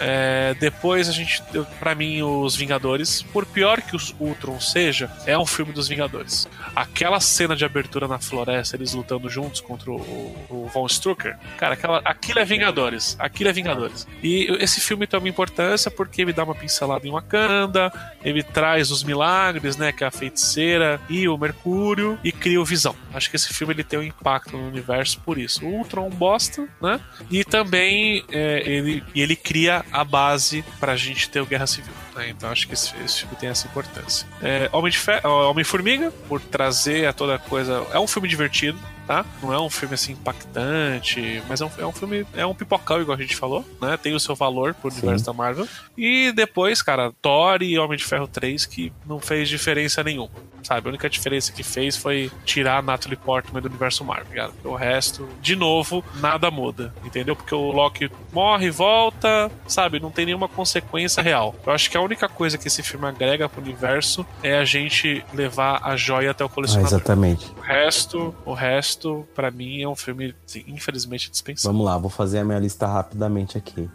É, depois a gente, pra mim, os Vingadores, por pior que os Ultron seja, é um filme dos Vingadores. Aquela cena de abertura na floresta, eles lutando juntos contra o, o Von Strucker, cara, aquela, aquilo é Vingadores. Aquilo é Vingadores. E esse filme tem importância porque ele dá uma pincelada em Wakanda, ele traz os milagres, né, que é a feiticeira e o Mercúrio, e cria o Visão. Acho que esse filme ele tem um impacto no universo por isso. O Ultron bosta, né? E também é, ele, ele cria a base pra gente ter o Guerra Civil. Né? Então acho que esse, esse filme tem essa importância. É, Homem de Fe- ó, Homem-Formiga, por trazer a toda coisa. É um filme divertido, tá? Não é um filme assim impactante, mas é um, é um filme, é um pipocão, igual a gente falou, né? Tem o seu valor pro Sim. universo da Marvel. E depois, cara, Thor e Homem de Ferro 3, que não fez diferença nenhuma, sabe? A única diferença que fez foi tirar a Natalie Portman do universo Marvel, cara. O resto, de novo, nada muda, entendeu? Porque o Loki morre, volta, sabe? Não tem nenhuma consequência real. Eu acho que a única coisa que esse filme agrega pro universo é a gente levar a joia até o Ah, colecionador. exatamente. O resto, o resto, pra mim, é um filme, assim, infelizmente, dispensável. Vamos lá, vou fazer a minha lista rapidamente aqui.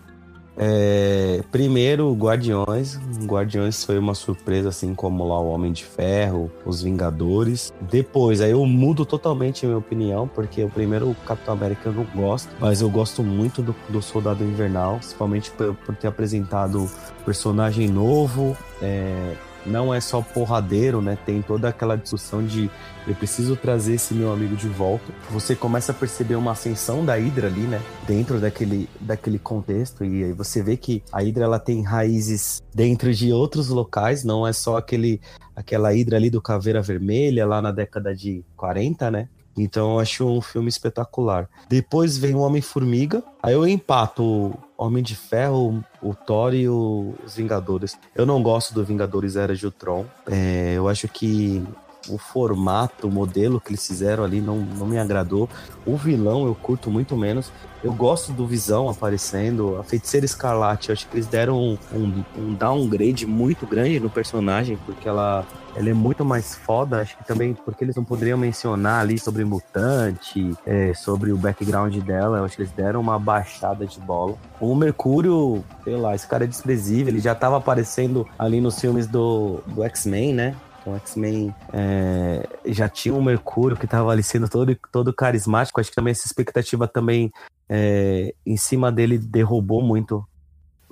É, primeiro, Guardiões. Guardiões foi uma surpresa, assim como lá o Homem de Ferro, os Vingadores. Depois, aí eu mudo totalmente a minha opinião, porque o primeiro Capitão América eu não gosto, mas eu gosto muito do, do Soldado Invernal, principalmente por, por ter apresentado personagem novo. é, não é só porradeiro, né? Tem toda aquela discussão de eu preciso trazer esse meu amigo de volta. Você começa a perceber uma ascensão da Hydra ali, né? Dentro daquele, daquele contexto. E aí você vê que a Hydra ela tem raízes dentro de outros locais, não é só aquele, aquela Hydra ali do Caveira Vermelha, lá na década de 40, né? Então eu acho um filme espetacular. Depois vem o Homem-Formiga. Aí eu empato o Homem de Ferro, o Thor e os Vingadores. Eu não gosto do Vingadores Era de Ultron. É, eu acho que o formato, o modelo que eles fizeram ali não, não me agradou. O vilão eu curto muito menos. Eu gosto do Visão aparecendo. A Feiticeira Escarlate, eu acho que eles deram um, um, downgrade muito grande no personagem, porque ela, ela é muito mais foda. Acho que também porque eles não poderiam mencionar ali sobre mutante, é, sobre o background dela. Eu acho que eles deram uma baixada de bola. O Mercúrio, sei lá, esse cara é desprezível. Ele já tava aparecendo ali nos filmes do, do X-Men, né? Então, X-Men é, já tinha um Mercúrio que tava ali sendo todo, todo carismático. Acho que também essa expectativa também é, em cima dele derrubou muito.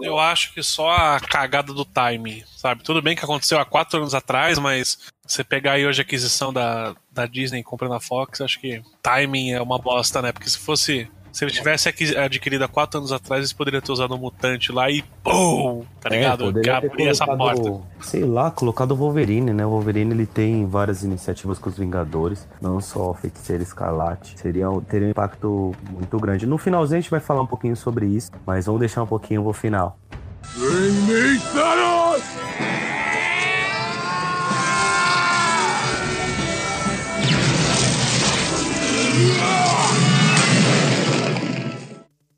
Eu acho que só a cagada do timing, sabe? Tudo bem que aconteceu há quatro anos atrás, mas você pegar aí hoje a aquisição da, da Disney comprando a Fox, acho que timing é uma bosta, né? Porque se fosse. Se ele tivesse adquirido há quatro anos atrás, eles poderiam ter usado um mutante lá e pum! Tá ligado? É, poderia ter Abrir essa colocado, porta. sei lá, colocado o Wolverine, né? O Wolverine ele tem várias iniciativas com os Vingadores, não só a Feiticeira Escarlate. Seria, teria um impacto muito grande. No finalzinho a gente vai falar um pouquinho sobre isso, mas vamos deixar um pouquinho pro final.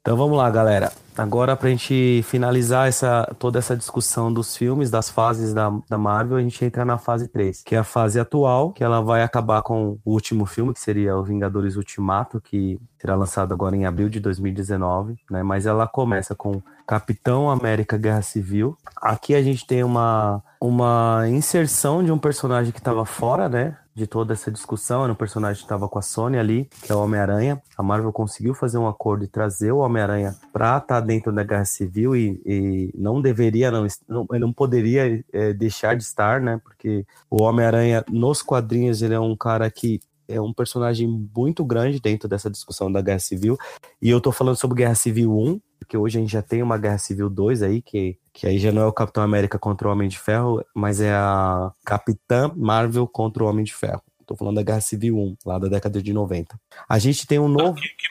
Então vamos lá, galera. Agora, pra gente finalizar essa, toda essa discussão dos filmes, das fases da, da Marvel, a gente entra na fase 3, que é a fase atual, que ela vai acabar com o último filme, que seria o Vingadores Ultimato, que será lançado agora em abril de 2019, né? Mas ela começa com Capitão América Guerra Civil. Aqui a gente tem uma, uma inserção de um personagem que estava fora, né? De toda essa discussão, era um personagem que estava com a Sony ali, que é o Homem-Aranha. A Marvel conseguiu fazer um acordo e trazer o Homem-Aranha pra estar dentro da Guerra Civil e, e não deveria, não, não, não poderia é, deixar de estar, né? Porque o Homem-Aranha, nos quadrinhos, ele é um cara que é um personagem muito grande dentro dessa discussão da Guerra Civil. E eu tô falando sobre Guerra Civil 1, porque hoje a gente já tem uma Guerra Civil 2 aí, que, que aí já não é o Capitão América contra o Homem de Ferro, mas é a Capitã Marvel contra o Homem de Ferro. Tô falando da Guerra Civil 1, lá da década de 90. A gente tem um novo. Que, que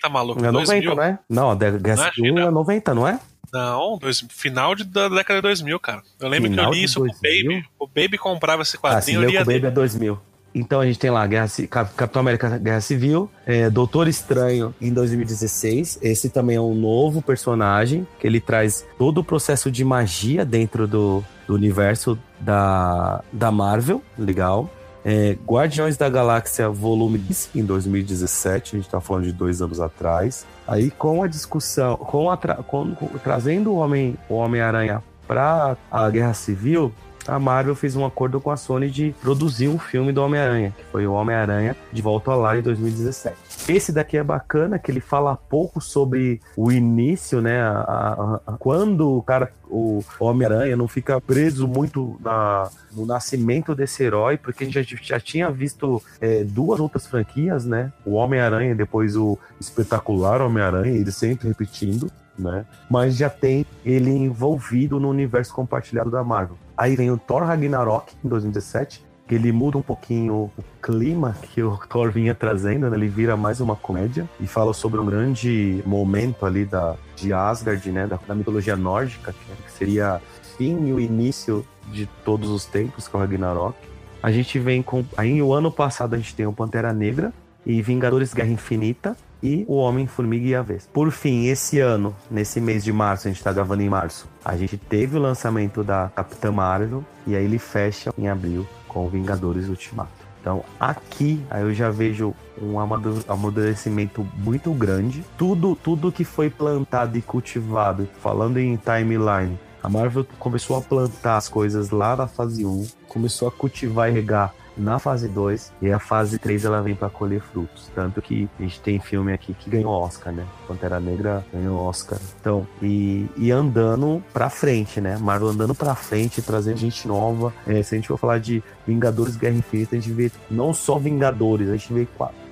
90, maluco? É 90, 2000? né? Não, a Guerra Não é Civil 1 é 90, não é? Não, dois, final de, da década de 2000, cara. Eu lembro Final que eu li isso com o 2000? Baby. O Baby comprava esse Ah, se quadrinho, eu com o Baby é 2000. Então a gente tem lá Guerra, Capitão América Guerra Civil, é, Doutor Estranho em 2016. Esse também é um novo personagem que ele traz todo o processo de magia dentro do, do universo da, da Marvel. Legal. É, Guardiões da Galáxia Volume 10, em 2017, a gente está falando de dois anos atrás. Aí com a discussão, com, a tra com, com trazendo o Homem-Aranha o Homem para a Guerra Civil, a Marvel fez um acordo com a Sony de produzir um filme do Homem-Aranha, que foi o Homem-Aranha de Volta ao Lar em 2017. Esse daqui é bacana, que ele fala pouco sobre o início, né? A, a, a, quando o cara, o Homem-Aranha não fica preso muito na, no nascimento desse herói, porque a gente já, já tinha visto é, duas outras franquias, né? O Homem-Aranha depois o espetacular Homem-Aranha, ele sempre repetindo. Né? Mas já tem ele envolvido no universo compartilhado da Marvel. Aí vem o Thor Ragnarok em 2017, que ele muda um pouquinho o clima que o Thor vinha trazendo, né? ele vira mais uma comédia e fala sobre um grande momento ali da, de Asgard, né? da, da mitologia nórdica, que seria fim e o início de todos os tempos, que é o Ragnarok. A gente vem com. Aí o ano passado a gente tem o Pantera Negra e Vingadores Guerra Infinita e o Homem-Formiga e a Vez. Por fim, esse ano, nesse mês de março, a gente tá gravando em março, a gente teve o lançamento da Capitã Marvel e aí ele fecha em abril com Vingadores Ultimato. Então aqui aí eu já vejo um amadurecimento muito grande. Tudo, tudo que foi plantado e cultivado, falando em timeline, a Marvel começou a plantar as coisas lá na fase 1, começou a cultivar e regar na fase 2 e a fase 3 ela vem para colher frutos. Tanto que a gente tem filme aqui que ganhou Oscar, né? Pantera Negra ganhou Oscar. Então, e, e andando pra frente, né? Marvel andando pra frente, trazendo gente nova. É, se a gente for falar de Vingadores Guerra Infinita, a gente vê não só Vingadores, a gente vê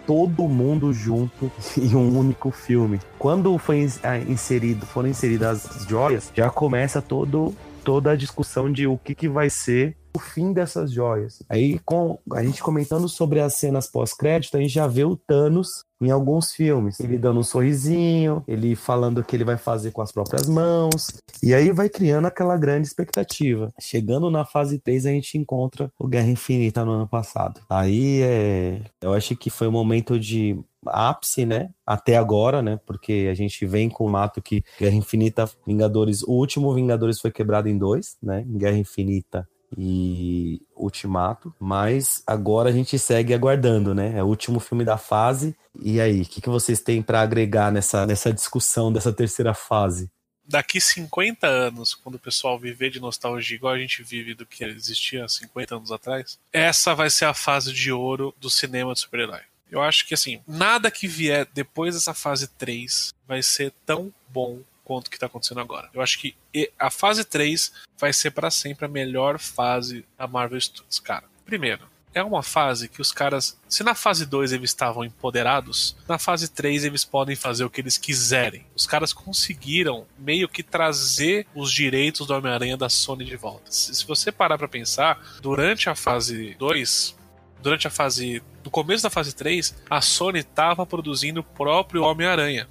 todo mundo junto em um único filme. Quando foi inserido, foram inseridas as joias, já começa todo toda a discussão de o que, que vai ser o fim dessas joias. Aí, com a gente comentando sobre as cenas pós-crédito, a gente já vê o Thanos em alguns filmes. Ele dando um sorrisinho, ele falando o que ele vai fazer com as próprias mãos. E aí vai criando aquela grande expectativa. Chegando na fase 3, a gente encontra o Guerra Infinita no ano passado. Aí é. Eu acho que foi um momento de ápice, né? Até agora, né? Porque a gente vem com o mato que Guerra Infinita, Vingadores, o último Vingadores foi quebrado em dois, né? Guerra Infinita e Ultimato, mas agora a gente segue aguardando, né? É o último filme da fase. E aí, o que, que vocês têm para agregar nessa, nessa discussão dessa terceira fase? Daqui 50 anos, quando o pessoal viver de nostalgia igual a gente vive do que existia 50 anos atrás, essa vai ser a fase de ouro do cinema de super-herói. Eu acho que assim, nada que vier depois dessa fase 3 vai ser tão bom quanto que tá acontecendo agora. Eu acho que a fase 3 vai ser para sempre a melhor fase da Marvel Studios, cara. Primeiro, é uma fase que os caras, se na fase 2 eles estavam empoderados, na fase 3 eles podem fazer o que eles quiserem. Os caras conseguiram meio que trazer os direitos do Homem-Aranha da Sony de volta. Se você parar para pensar, durante a fase 2, durante a fase do começo da fase 3, a Sony estava produzindo o próprio Homem-Aranha.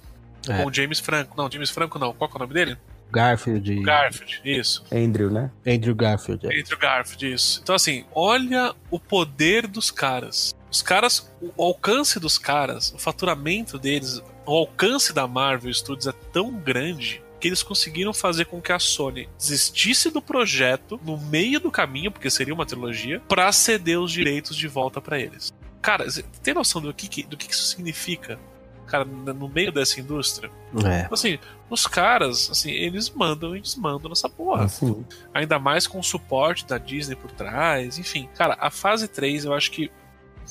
É. Com o James Franco. Não, James Franco não. Qual é o nome dele? Garfield. Garfield, isso. Andrew, né? Andrew Garfield. É. Andrew Garfield, isso. Então, assim, olha o poder dos caras. Os caras, o alcance dos caras, o faturamento deles, o alcance da Marvel Studios é tão grande que eles conseguiram fazer com que a Sony desistisse do projeto no meio do caminho, porque seria uma trilogia, para ceder os direitos de volta para eles. Cara, tem noção do que, do que isso significa cara, no meio dessa indústria. É. Tipo assim, os caras, assim, eles mandam e desmandam nessa porra. Assim. Ainda mais com o suporte da Disney por trás, enfim. Cara, a fase 3 eu acho que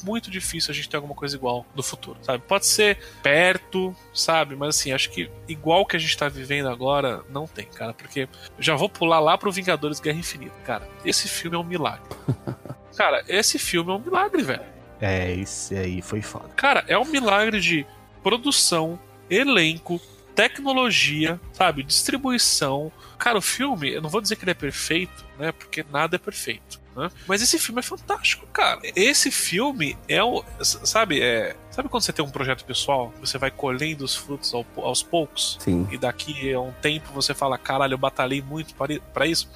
muito difícil a gente ter alguma coisa igual no futuro, sabe? Pode ser perto, sabe? Mas assim, acho que igual que a gente tá vivendo agora, não tem, cara. Porque já vou pular lá pro Vingadores Guerra Infinita. Cara, esse filme é um milagre. cara, esse filme é um milagre, velho. É, esse aí foi foda. Cara, é um milagre de produção, elenco, tecnologia, sabe, distribuição. Cara, o filme, eu não vou dizer que ele é perfeito, né? Porque nada é perfeito. Né? Mas esse filme é fantástico, cara. Esse filme é o. Sabe, é. Sabe quando você tem um projeto pessoal, você vai colhendo os frutos ao, aos poucos? Sim. E daqui a um tempo você fala, caralho, eu batalhei muito para isso.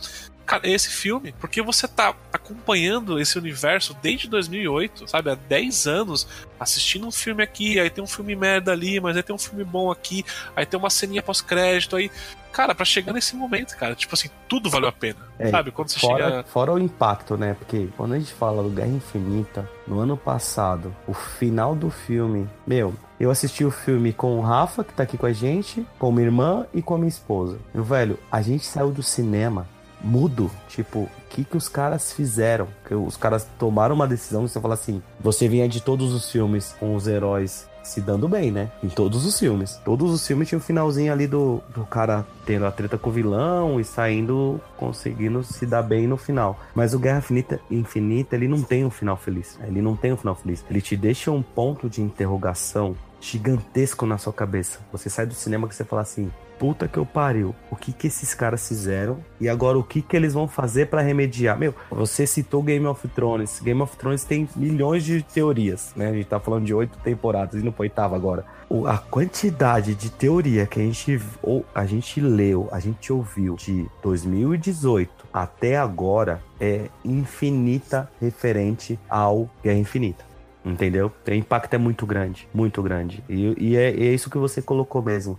Cara, esse filme, porque você tá acompanhando esse universo desde 2008, sabe? Há 10 anos assistindo um filme aqui, aí tem um filme merda ali, mas aí tem um filme bom aqui, aí tem uma ceninha pós-crédito, aí. Cara, para chegar nesse momento, cara, tipo assim, tudo valeu a pena. É, sabe? Quando você fora, chega. Fora o impacto, né? Porque quando a gente fala do Guerra Infinita, no ano passado, o final do filme, meu, eu assisti o filme com o Rafa, que tá aqui com a gente, com minha irmã e com a minha esposa. Meu velho, a gente saiu do cinema mudo. Tipo, o que, que os caras fizeram? Que os caras tomaram uma decisão e você fala assim: você vinha de todos os filmes com os heróis se dando bem, né? Em todos os filmes. Todos os filmes tinha um finalzinho ali do, do cara tendo a treta com o vilão e saindo, conseguindo se dar bem no final. Mas o Guerra Infinita, Infinita ele não tem um final feliz. Ele não tem um final feliz. Ele te deixa um ponto de interrogação gigantesco na sua cabeça. Você sai do cinema que você fala assim: puta que eu pariu, o que que esses caras fizeram e agora o que que eles vão fazer para remediar? Meu, você citou Game of Thrones. Game of Thrones tem milhões de teorias, né? A gente tá falando de oito temporadas e não foi oitava agora. A quantidade de teoria que a gente, ou, a gente leu, a gente ouviu de 2018 até agora é infinita referente ao Guerra Infinita. Entendeu? O impacto é muito grande, muito grande. E, e é, é, isso que você colocou mesmo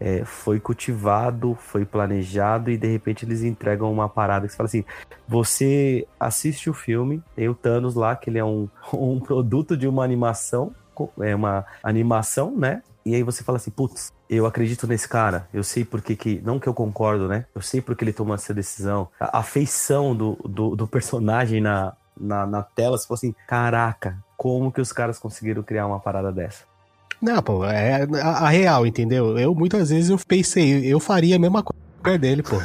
é, foi cultivado, foi planejado e de repente eles entregam uma parada que você fala assim: você assiste o filme, tem o Thanos lá, que ele é um, um produto de uma animação, é uma animação, né? E aí você fala assim, putz, eu acredito nesse cara, eu sei porque que. Não que eu concordo, né? Eu sei porque ele tomou essa decisão. A, feição do, do, do personagem na, na, na tela, você fala assim, caraca, como que os caras conseguiram criar uma parada dessa? Não, pô, é a, a, real, entendeu? Eu muitas vezes eu pensei, eu faria a mesma coisa no lugar dele, pô.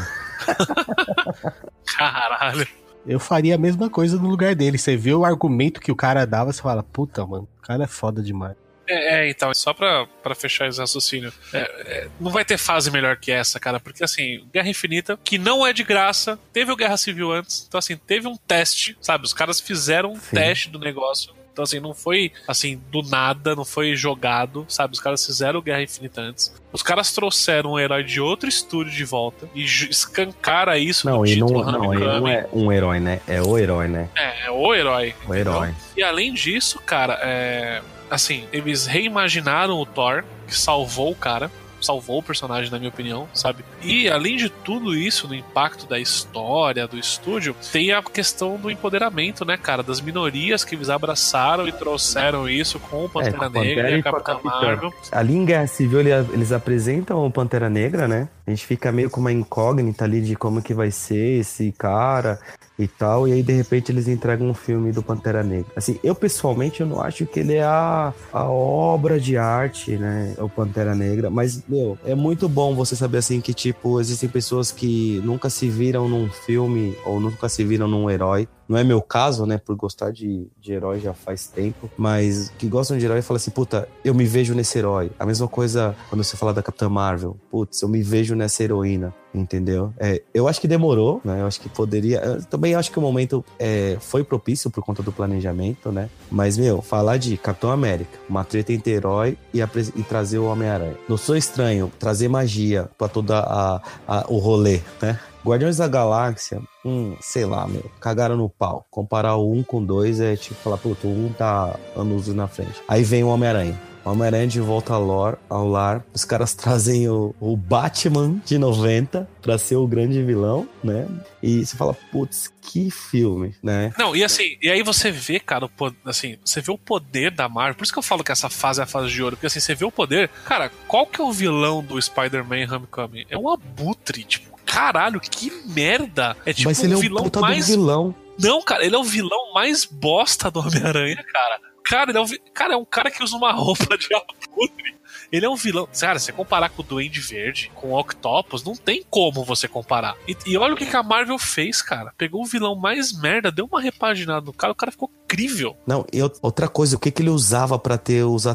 Caralho. Eu faria a mesma coisa no lugar dele. Você vê o argumento que o cara dava, você fala, puta, mano, o cara é foda demais. É, é então, só pra, pra fechar esse raciocínio, é, é, não vai ter fase melhor que essa, cara, porque assim, Guerra Infinita, que não é de graça, teve o Guerra Civil antes, então assim, teve um teste, sabe? Os caras fizeram um Sim. teste do negócio então, assim, não foi assim, do nada, não foi jogado, sabe? Os caras fizeram Guerra Infinita antes. Os caras trouxeram um herói de outro estúdio de volta e escancara isso não, no título. Não, não, ele não é um herói, né? É o herói, né? É, é o herói. O herói. E além disso, cara, é. Assim, eles reimaginaram o Thor, que salvou o cara salvou o personagem, na minha opinião, sabe? E além de tudo isso, no impacto da história, do estúdio, tem a questão do empoderamento, né, cara? Das minorias que eles abraçaram e trouxeram isso com o Pantera, é, com Pantera Negra e a Capitã Marvel. Ali em Guerra Civil eles apresentam o Pantera Negra, né? A gente fica meio com uma incógnita ali de como que vai ser esse cara e tal, e aí de repente eles entregam um filme do Pantera Negra. Assim, eu pessoalmente eu não acho que ele é a, a obra de arte, né, o Pantera Negra, mas, meu, é muito bom você saber assim que, tipo, existem pessoas que nunca se viram num filme ou nunca se viram num herói, não é meu caso, né, por gostar de, de herói já faz tempo, mas que gostam de herói e falam assim, puta, eu me vejo nesse herói. A mesma coisa quando você fala da Capitã Marvel, putz, eu me vejo nessa heroína, entendeu? É, eu acho que demorou, né, eu acho que poderia, eu também acho que o momento é, foi propício por conta do planejamento, né, mas, meu, falar de Capitão América, uma treta entre herói e, e trazer o Homem-Aranha. Não sou estranho trazer magia pra toda a, a o rolê, né? Guardiões da Galáxia, hum, sei lá, meu, cagaram no pau. Comparar o 1 com o 2 é tipo falar, puto, o 1 tá anos na frente. Aí vem o Homem-Aranha. Homem-Aranha de volta ao, lore, ao lar. Os caras trazem o, o, Batman de 90 pra ser o grande vilão, né? E você fala, putz, que filme, né? Não, e assim, e aí você vê, cara, o, assim, você vê o poder da Marvel. Por isso que eu falo que essa fase é a fase de ouro. Porque assim, você vê o poder. Cara, qual que é o vilão do Spider-Man Homecoming? É um abutre, tipo caralho, que merda. É tipo Mas ele um é vilão mais. vilão. Não, cara, ele é o vilão mais bosta do Homem-Aranha, cara. Cara, ele é um, cara, é um cara que usa uma roupa de abutre. Ele é um vilão. Cara, você comparar com o Duende Verde, com o Octopus, não tem como você comparar. E, e olha o que, que, a Marvel fez, cara. Pegou o vilão mais merda, deu uma repaginada no cara, o cara ficou incrível. Não, e outra coisa, o que, que ele usava para ter os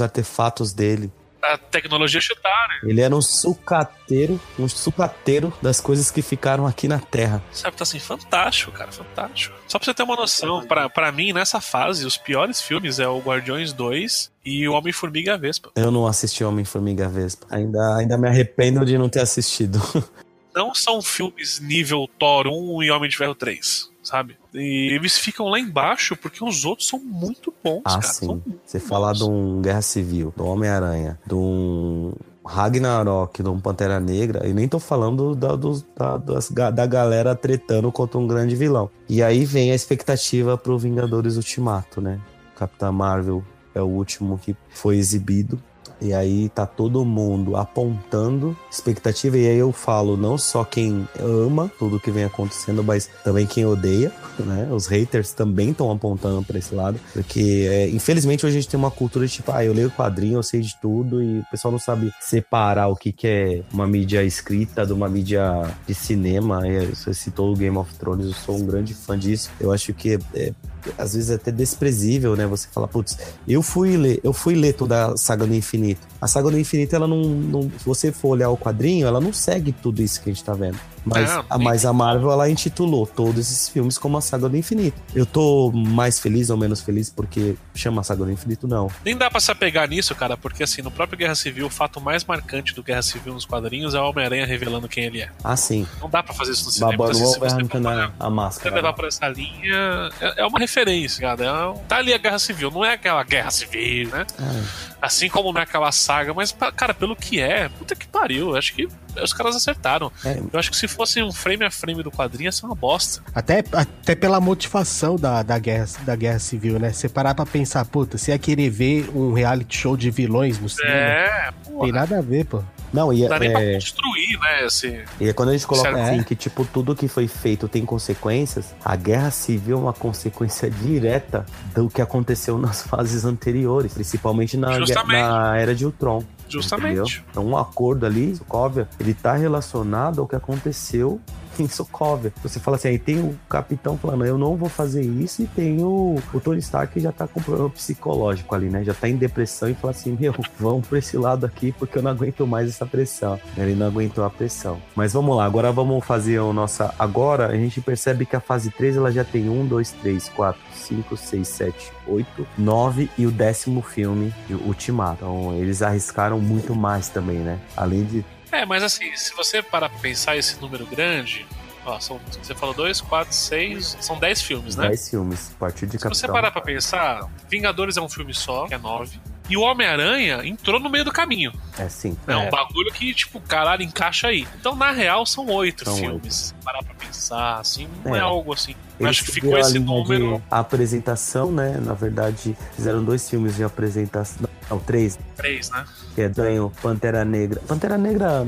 artefatos dele? A tecnologia chutar, né? Ele era um sucateiro, um sucateiro das coisas que ficaram aqui na Terra. Sabe, tá assim, fantástico, cara, fantástico. Só pra você ter uma noção, pra, pra mim, nessa fase, os piores filmes é o Guardiões 2 e o Homem-Formiga Vespa. Eu não assisti Homem-Formiga Vespa. Ainda, ainda me arrependo de não ter assistido. não são filmes nível Thor 1 e Homem de Ferro 3 sabe? E eles ficam lá embaixo porque os outros são muito bons, Ah, cara. sim. Você falar bons. de um Guerra Civil, do Homem-Aranha, de um Ragnarok, de um Pantera Negra, e nem tô falando da, dos- da, das da galera tretando contra um grande vilão. E aí vem a expectativa pro Vingadores Ultimato, né? Capitã Marvel é o último que foi exibido. E aí tá todo mundo apontando expectativa. E aí eu falo não só quem ama tudo que vem acontecendo, mas também quem odeia, né? Os haters também estão apontando pra esse lado. Porque, é, infelizmente, hoje a gente tem uma cultura de tipo, ah, eu leio quadrinho, eu sei de tudo, e o pessoal não sabe separar o que, que é uma mídia escrita de uma mídia de cinema. E você citou o Game of Thrones, eu sou um grande fã disso. Eu acho que é, às vezes é até desprezível, né? Você fala, putz, eu fui ler, eu fui ler toda a saga do infinito. A saga do infinito, ela não, não- Se você for olhar o quadrinho, ela não segue tudo isso que a gente tá vendo. Mas, Não, a, mas a Marvel, ela intitulou todos esses filmes como a saga do infinito. Eu tô mais feliz ou menos feliz porque chama a saga do infinito? Não. Nem dá pra se apegar nisso, cara, porque assim, no próprio Guerra Civil, o fato mais marcante do Guerra Civil nos quadrinhos é o Homem-Aranha revelando quem ele é. Ah, sim. Não dá pra fazer isso no cinema. Babando assim, se você na a Você máscara. levar pra essa linha é é uma referência, cara. É tá ali a Guerra Civil, não é aquela Guerra Civil, né? Ah, Assim como não é aquela saga, mas, cara, pelo que é, puta que pariu. Eu acho que os caras acertaram. é, Eu acho que se fosse um frame a frame do quadrinho, ia ser uma bosta. Até, até pela motivação da, da, guerra, da guerra civil, né? Você parar pra pensar, puta, você ia querer ver um reality show de vilões no cinema? É, pô. Tem nada a ver, pô. Não, e Não dá nem pra é, construir, né? Esse... e é quando a gente coloca Certo. assim que, tipo, tudo que foi feito tem consequências, a guerra civil é uma consequência direta do que aconteceu nas fases anteriores, principalmente na, na era de Ultron. Justamente. Entendeu? Então, um acordo ali, Sokovia, ele tá relacionado ao que aconteceu em Sokovia. Você fala assim, aí tem o capitão falando, eu não vou fazer isso, e tem o, o Tony Stark que já tá com problema psicológico ali, né? Já tá em depressão e fala assim, meu, vamos pra esse lado aqui porque eu não aguento mais essa pressão. Ele não aguentou a pressão. Mas vamos lá, agora vamos fazer o nossa. Agora a gente percebe que a fase 3 ela já tem um, dois, três, quatro, cinco, seis, sete, oito, nove e o décimo filme, o Ultimato. Então eles arriscaram muito mais também, né? Além de. É, mas assim, se você parar pra pensar esse número grande, ó, são, você falou 2, 4, 6, são 10 filmes, né? 10 filmes, a partir de Se você Capitão. parar pra pensar, Vingadores é um filme só, que é 9. E o Homem-Aranha entrou no meio do caminho. É sim. É um bagulho que, tipo, caralho, encaixa aí. Então, na real, são oito São filmes. Se parar pra pensar, assim, não é, É. algo assim. Acho que ficou a esse número de apresentação, né? Na verdade, fizeram dois filmes de apresentação. Não, três, 3, né? que é ganho Pantera Negra. Pantera Negra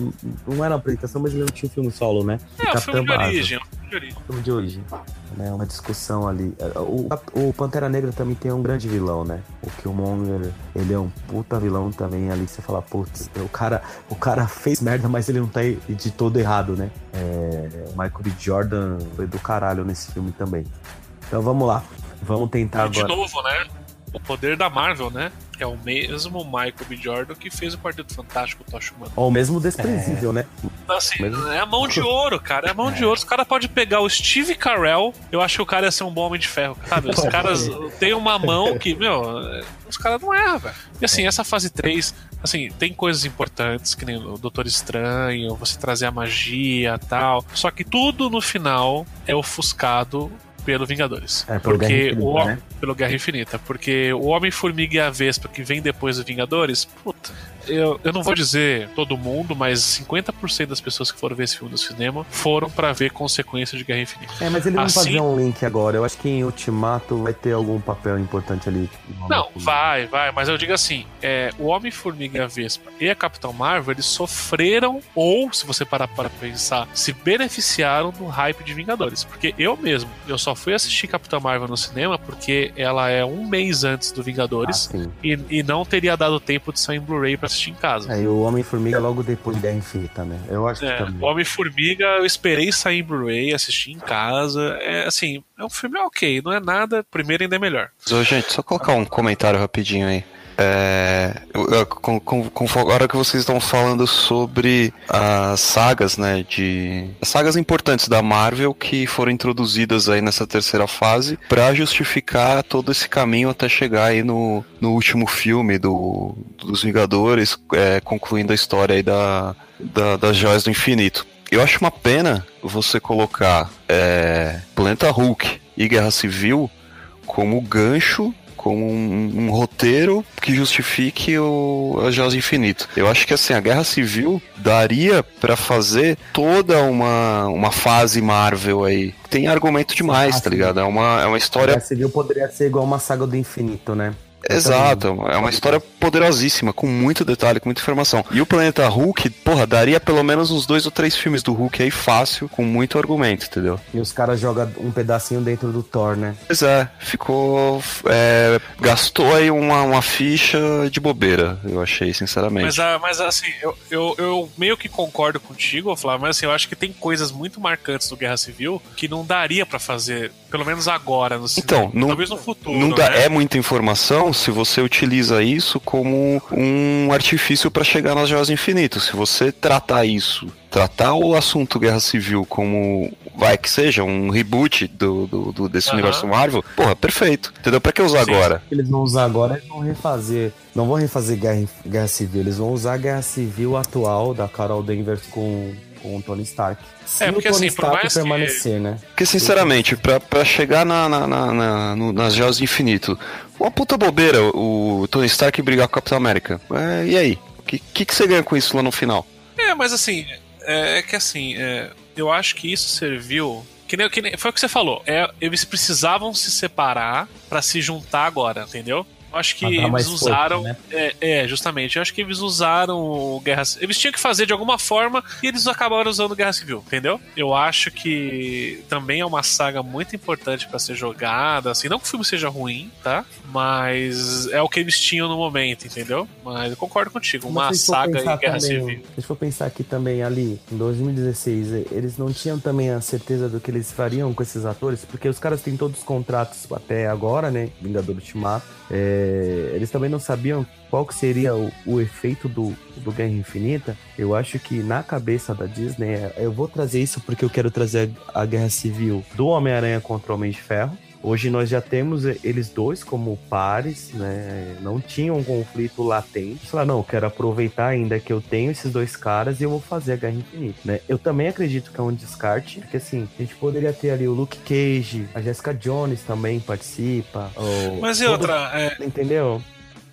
não era uma apresentação, mas ele não tinha um filme solo, né? É, o Capitã filme de Marvel. origem. é o filme de origem. filme de origem. Né, uma discussão ali. O, o Pantera Negra também tem um grande vilão, né? O Killmonger, ele é um puta vilão também ali. Você fala, putz, o cara, o cara fez merda, mas ele não tá de todo errado, né? É, o Michael B. Jordan foi do caralho nesse filme também. Então vamos lá. Vamos tentar E de agora. novo, né? O poder da Marvel, né? É o mesmo Michael B. Jordan que fez o Quarteto Fantástico, o Tocha Humana. Ou mesmo desprezível, né? Então, assim, Mesmo- é a mão de ouro, cara. É a mão de ouro. Os caras podem pegar o Steve Carell, eu acho que o cara ia ser um bom homem de ferro, sabe? Os caras têm uma mão que, meu, os caras não erram, velho. E assim, essa fase 3, assim, tem coisas importantes, que nem o Doutor Estranho, você trazer a magia e tal. Só que tudo no final é ofuscado pelo Vingadores. É, pelo Guerra porque Infinita, o, né? pelo Guerra Infinita. Porque o Homem-Formiga e a Vespa que vem depois dos Vingadores, puta. Eu, eu não vou dizer todo mundo, mas 50% das pessoas que foram ver esse filme no cinema foram pra ver consequência de Guerra Infinita. É, mas ele Assim- fazer um link agora. Eu acho que em Ultimato vai ter algum papel importante ali. tipo, Não, vai, vai, mas eu digo assim: é, o Homem-Formiga e a Vespa e a Capitão Marvel, eles sofreram, ou, se você parar para pensar, se beneficiaram do hype de Vingadores. Porque eu mesmo, eu só fui assistir Capitão Marvel no cinema porque ela é um mês antes do Vingadores Assim. e, e não teria dado tempo de sair em Blu-ray pra assistir em casa. Aí o Homem-Formiga logo depois de Guerra Infinita, né? Eu acho que É, também. o Homem-Formiga eu esperei sair em Blu-ray, assistir em casa. É assim, é um filme ok, não é nada, primeiro ainda é melhor. Ô, gente, só colocar um comentário rapidinho aí. É, com, com, com, agora que vocês estão falando sobre as sagas, né, de as sagas importantes da Marvel que foram introduzidas aí nessa terceira fase pra justificar todo esse caminho até chegar aí no, no último filme do, dos Vingadores, é, concluindo a história aí da, da- das Joias do Infinito. eu acho uma pena você colocar é, Planeta Hulk e Guerra Civil como gancho como um, um, roteiro que justifique o a Joias Infinito. Eu acho que assim, a Guerra Civil daria para fazer toda uma, uma fase Marvel aí. Tem argumento demais, ah, tá ligado? É uma, é uma história. A Guerra Civil poderia ser igual uma saga do infinito, né? Exato, é uma história poderosíssima, com muito detalhe, com muita informação. E o Planeta Hulk, porra, daria pelo menos uns dois ou três filmes do Hulk aí fácil, com muito argumento, entendeu? E os caras jogam um pedacinho dentro do Thor, né? Pois é, ficou. É, gastou aí uma, uma ficha de bobeira, eu achei, sinceramente. Mas, ah, mas assim, eu, eu, eu meio que concordo contigo, Flávio, mas assim, eu acho que tem coisas muito marcantes do Guerra Civil que não daria para fazer, pelo menos agora, no cinema. Então, não, talvez no futuro. Não dá, né? É muita informação se você utiliza isso como um artifício para chegar nas joias infinitas. Se você tratar isso, tratar o assunto Guerra Civil como vai que seja um reboot do, do, do desse uhum. universo Marvel, porra, perfeito. Entendeu? Pra que usar Sim. agora? Eles vão usar agora, eles vão refazer. Não vão refazer Guerra, Guerra Civil, eles vão usar a Guerra Civil atual da Carol Danvers com, com o Tony Stark. Se é, porque, o Tony assim, Stark permanecer, que... né? Porque, sinceramente, pra, pra chegar na, na, na, na no, nas Joias do Infinito, uma puta bobeira o Tony Stark brigar com o Capitão América. É, e aí? O que, que, que, você ganha com isso lá no final? É, mas assim, é, é que assim, é, eu acho que isso serviu. Que nem, que nem, foi o que você falou. É, eles precisavam se separar para se juntar agora, entendeu? Acho que eles usaram. Né? é, é, justamente. Eu acho que eles usaram o Guerra Eles tinham que fazer de alguma forma e eles acabaram usando Guerra Civil, entendeu? Eu acho que também é uma saga muito importante para ser jogada. Assim, não que o filme seja ruim, tá? Mas é o que eles tinham no momento, entendeu? Mas eu concordo contigo. Uma saga em Guerra também, Civil. Se for pensar aqui também ali, em 2016, eles não tinham também a certeza do que eles fariam com esses atores, porque os caras têm todos os contratos até agora, né? Vingador Ultimato. É, eles também não sabiam qual que seria o, o, efeito do, do Guerra Infinita. Eu acho que na cabeça da Disney, é, eu vou trazer isso porque eu quero trazer a, a Guerra Civil do Homem-Aranha contra o Homem de Ferro. Hoje nós já temos eles dois como pares, né? Não tinha um conflito latente. Falar, não, quero aproveitar ainda que eu tenho esses dois caras e eu vou fazer a Guerra Infinita, né? Eu também acredito que é um descarte, porque assim, a gente poderia ter ali o Luke Cage, a Jessica Jones também participa. Mas e outra? É... Entendeu?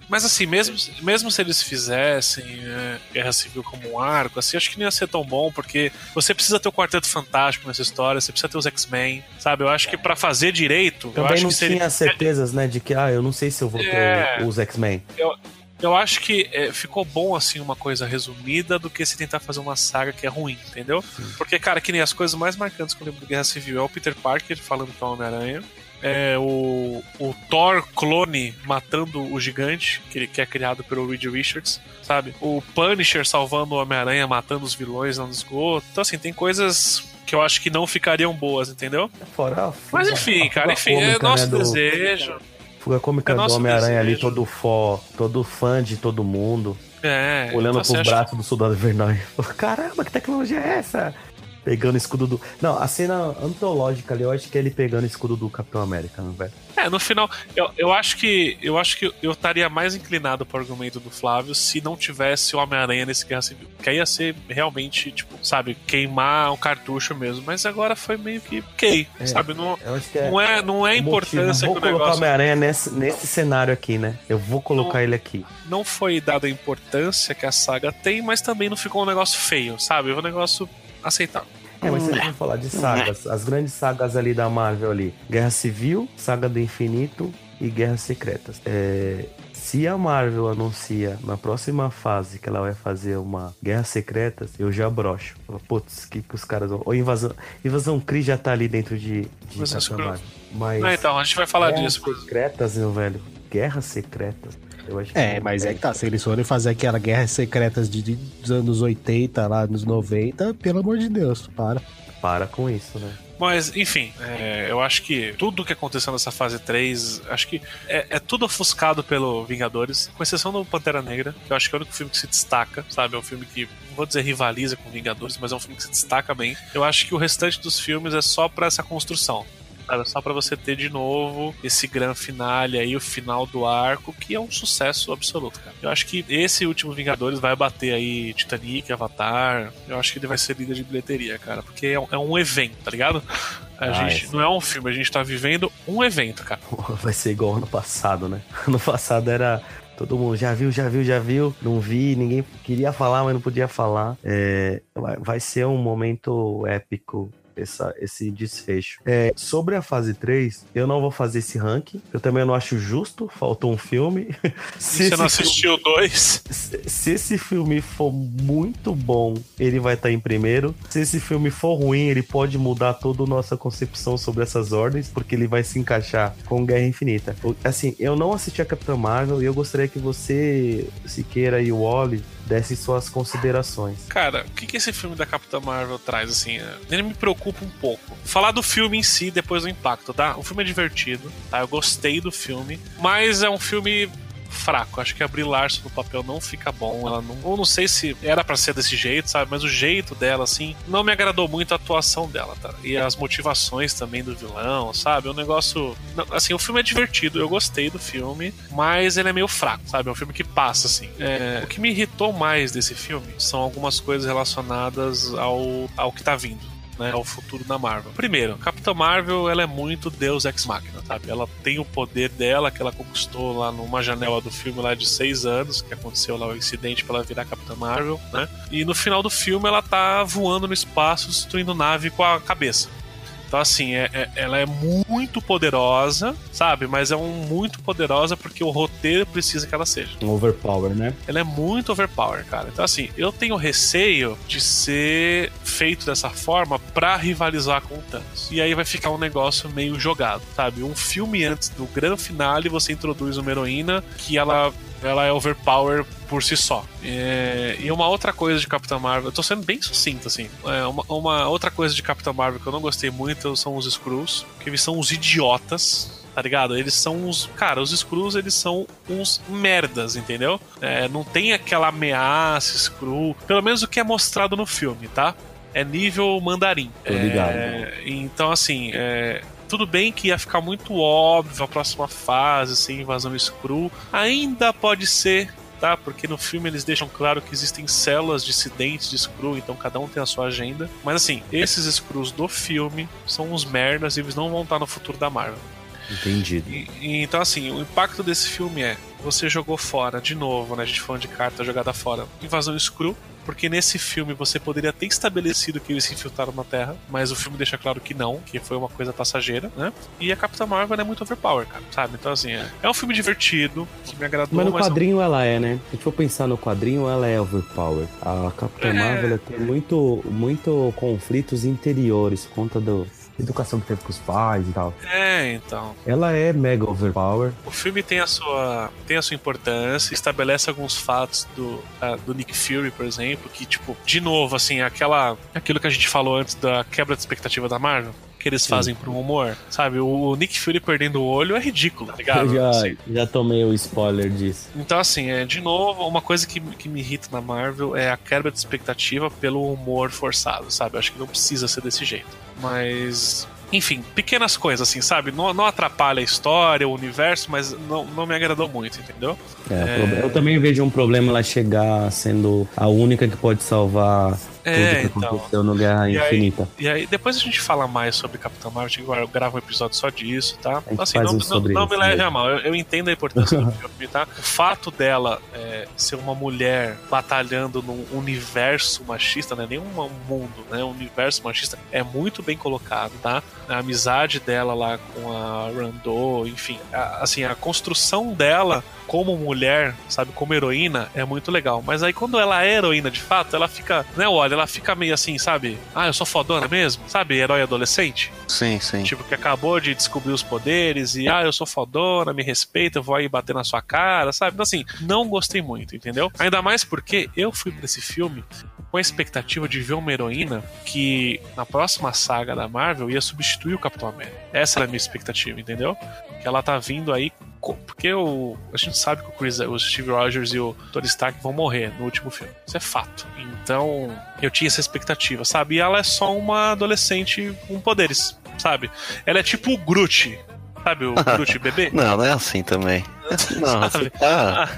Mas assim, mesmo, mesmo se eles fizessem é, Guerra Civil como um arco, assim, acho que não ia ser tão bom, porque você precisa ter o Quarteto Fantástico nessa história, você precisa ter os X-Men, sabe? Eu acho que para fazer direito. Também eu acho não que seria... tinha certezas, né, de que, ah, eu não sei se eu vou ter é... os X-Men. Eu, eu acho que é, ficou bom, assim, uma coisa resumida do que se tentar fazer uma saga que é ruim, entendeu? Porque, cara, que nem as coisas mais marcantes que eu lembro do Guerra Civil é o Peter Parker falando com o Homem-Aranha é, o, o Thor clone matando o gigante, que, que é criado pelo Reed Richards, sabe? O Punisher salvando o Homem-Aranha, matando os vilões no esgoto. Então, assim, tem coisas que eu acho que não ficariam boas, entendeu? Fora, Mas enfim, cara, enfim, é nosso né, desejo. Do... Fuga cômica é do Homem-Aranha ali, todo fó, todo fã de todo mundo. É, olhando então, pros braços acha... do soldado invernal. Caramba, que tecnologia é essa? Pegando o escudo do. Não, a cena antológica ali, eu acho que é ele pegando o escudo do Capitão América, não, velho? É, no final, eu, eu acho que eu acho que eu estaria mais inclinado para o argumento do Flávio se não tivesse o Homem-Aranha nesse Guerra Civil. Que aí ia ser realmente, tipo, sabe, queimar um cartucho mesmo. Mas agora foi meio que ok, é, sabe? Não é, não é, não é importância motivo. que o negócio. colocar o Homem-Aranha nesse, nesse cenário aqui, né? Eu vou colocar não, ele aqui. Não foi dada a importância que a saga tem, mas também não ficou um negócio feio, sabe? Foi um negócio aceitável. É, mas vocês vão falar de sagas, as grandes sagas ali da Marvel ali, Guerra Civil, Saga do Infinito e Guerras Secretas. É, se a Marvel anuncia na próxima fase que ela vai fazer uma Guerra Secretas, eu já brocho. Putz, que, que os caras vão. Ou Invasão. Invasão Kree já tá ali dentro de, de Marvel. Mas. Não, então, a gente vai falar Guerras disso. Secretas, meu velho. Guerras Secretas. É, mas é que tá, se eles forem fazer aquela guerras secretas de, de, dos anos 80, lá nos 90, pelo amor de Deus, para. Para com isso, né? Mas, enfim, é, eu acho que tudo que aconteceu nessa fase 3, acho que é, é, tudo ofuscado pelo Vingadores, com exceção do Pantera Negra, que eu acho que é o único filme que se destaca, sabe? É um filme que, não vou dizer rivaliza com Vingadores, mas é um filme que se destaca bem. Eu acho que o restante dos filmes é só pra essa construção sabe? Só pra você ter de novo esse grande finale aí, o final do arco, que é um sucesso absoluto, cara. Eu acho que esse último Vingadores vai bater aí Titanic, Avatar. Eu acho que ele vai ser líder de bilheteria, cara, porque é um, é um evento, tá ligado? A Ah, gente é. não é um filme, a gente tá vivendo um evento, cara. Vai ser igual ano passado, né? Ano passado era. Todo mundo já viu, já viu, já viu. Não vi, ninguém queria falar, mas não podia falar. É, vai ser um momento épico essa, esse desfecho. É, sobre a fase 3, eu não vou fazer esse ranking. Eu também não acho justo, faltou um filme. Se você não assistiu dois, se, se esse filme for muito bom, ele vai estar em primeiro. Se esse filme for ruim, ele pode mudar toda a nossa concepção sobre essas ordens, porque ele vai se encaixar com Guerra Infinita. Assim, eu não assisti a Capitã Marvel e eu gostaria que você, Siqueira e o Wally, dessem suas considerações. Cara, o que, que esse filme da Capitã Marvel traz, assim? Ele me preocupa um pouco. Falar do filme em si, depois do impacto, tá? O filme é divertido, tá? Eu gostei do filme, mas é um filme fraco. Acho que a Brie Larson no papel não fica bom. Ela não, ou não sei se era pra ser desse jeito, sabe? Mas o jeito dela, assim, não me agradou muito a atuação dela, tá? E as motivações também do vilão, sabe? É um negócio. Assim, o filme é divertido, eu gostei do filme, mas ele é meio fraco, sabe? É um filme que passa, assim. É, o que me irritou mais desse filme são algumas coisas relacionadas ao, ao que tá vindo né, ao futuro da Marvel. Primeiro, Capitã Marvel, ela é muito Deus Ex Machina, sabe? Ela tem o poder dela que ela conquistou lá numa janela do filme lá de seis anos, que aconteceu lá o incidente pra ela virar Capitã Marvel, né? E no final do filme ela tá voando no espaço, destruindo nave com a cabeça. Então, assim, é, é- ela é muito poderosa, sabe? Mas é um muito poderosa porque o roteiro precisa que ela seja Um overpower, né? ela é muito overpower, cara. Então, assim, eu tenho receio de ser feito dessa forma pra rivalizar com o Thanos. E aí vai ficar um negócio meio jogado, sabe? Um filme antes do grande finale, você introduz uma heroína que ela. Ela é overpower por si só. É, e uma outra coisa de Capitã Marvel, eu tô sendo bem sucinto, assim. É, uma, uma outra coisa de Capitã Marvel que eu não gostei muito são os Skrulls, que eles são os idiotas tá ligado? Eles são uns. Cara, os Skrulls, eles são uns merdas, entendeu? É, não tem aquela ameaça Skrull. Pelo menos o que é mostrado no filme, tá? É nível mandarim. Tô ligado. É, então, assim, é, tudo bem que ia ficar muito óbvio a próxima fase, sem invasão Skrull. Ainda pode ser. Tá, porque no filme eles deixam claro que existem células dissidentes de Skrull, então cada um tem a sua agenda. Mas assim, esses Skrulls do filme são uns merdas e eles não vão estar no futuro da Marvel. Entendido. E- e, então, assim, o impacto desse filme é: você jogou fora, de novo, né? A gente falando de carta jogada fora, invasão Skrull. Porque nesse filme você poderia ter estabelecido que eles se infiltraram na Terra, mas o filme deixa claro que não, que foi uma coisa passageira, né? E a Capitã Marvel é muito overpower, cara, sabe? Então, assim, é, é um filme divertido, que me agradou, Mas no mas não- quadrinho ela é, né? Se for pensar no quadrinho, ela é overpower. A Capitã É. Marvel tem muito, muito conflitos interiores, por conta da educação que teve com os pais e tal. É, então. Ela é mega overpower. O filme tem a sua, tem a sua importância, estabelece alguns fatos do, ah, do Nick Fury, por exemplo, que, tipo, de novo, assim, aquela, aquilo que a gente falou antes da quebra de expectativa da Marvel. Que eles fazem pro humor, sabe? O Nick Fury perdendo o olho é ridículo, tá ligado? Eu já, Assim, já tomei o spoiler disso. Então, assim, é, de novo, uma coisa que, que me irrita na Marvel é a quebra de expectativa pelo humor forçado, sabe? Eu acho que não precisa ser desse jeito. Mas. Enfim, pequenas coisas, assim, sabe? Não, não atrapalha a história, o universo, mas não, não me agradou muito, entendeu? É, proble- Eu também vejo um problema ela chegar sendo a única que pode salvar É, tudo que então. aconteceu no Guerra E aí- Infinita. E aí, depois a gente fala mais sobre Capitão Marvel, agora eu gravo um episódio só disso, tá? Assim, não, um não- não me leve a mal, eu, eu entendo a importância do filme, tá? O fato dela é, ser uma mulher batalhando num universo machista, não é nem um mundo, né? Um universo machista é muito bem colocado, tá? A amizade dela lá com a Randall, enfim, a- assim, a construção dela como mulher, sabe, como heroína, é muito legal. Mas aí quando ela é heroína de fato, ela fica, né, olha, ela fica meio assim, sabe? Ah, eu sou fodona mesmo? Sabe, herói adolescente? Sim, sim. Tipo, que acabou de descobrir os poderes e, ah, eu sou fodona, me respeita, eu vou aí bater na sua cara, sabe? Então, assim, não gostei muito, entendeu? Ainda mais porque eu fui pra esse filme com a expectativa de ver uma heroína que na próxima saga da Marvel ia substituir o Capitão América. Essa era a minha expectativa, entendeu? Que ela tá vindo aí. Porque o, a gente sabe que o, Chris, o Steve Rogers e o Tony Stark vão morrer no último filme. Isso é fato. Então, eu tinha essa expectativa, sabe? E ela é só uma adolescente com poderes. sabe? Ela é tipo o Groot. Sabe o Groot bebê? Não, não é assim também. Não, Sabe? tá.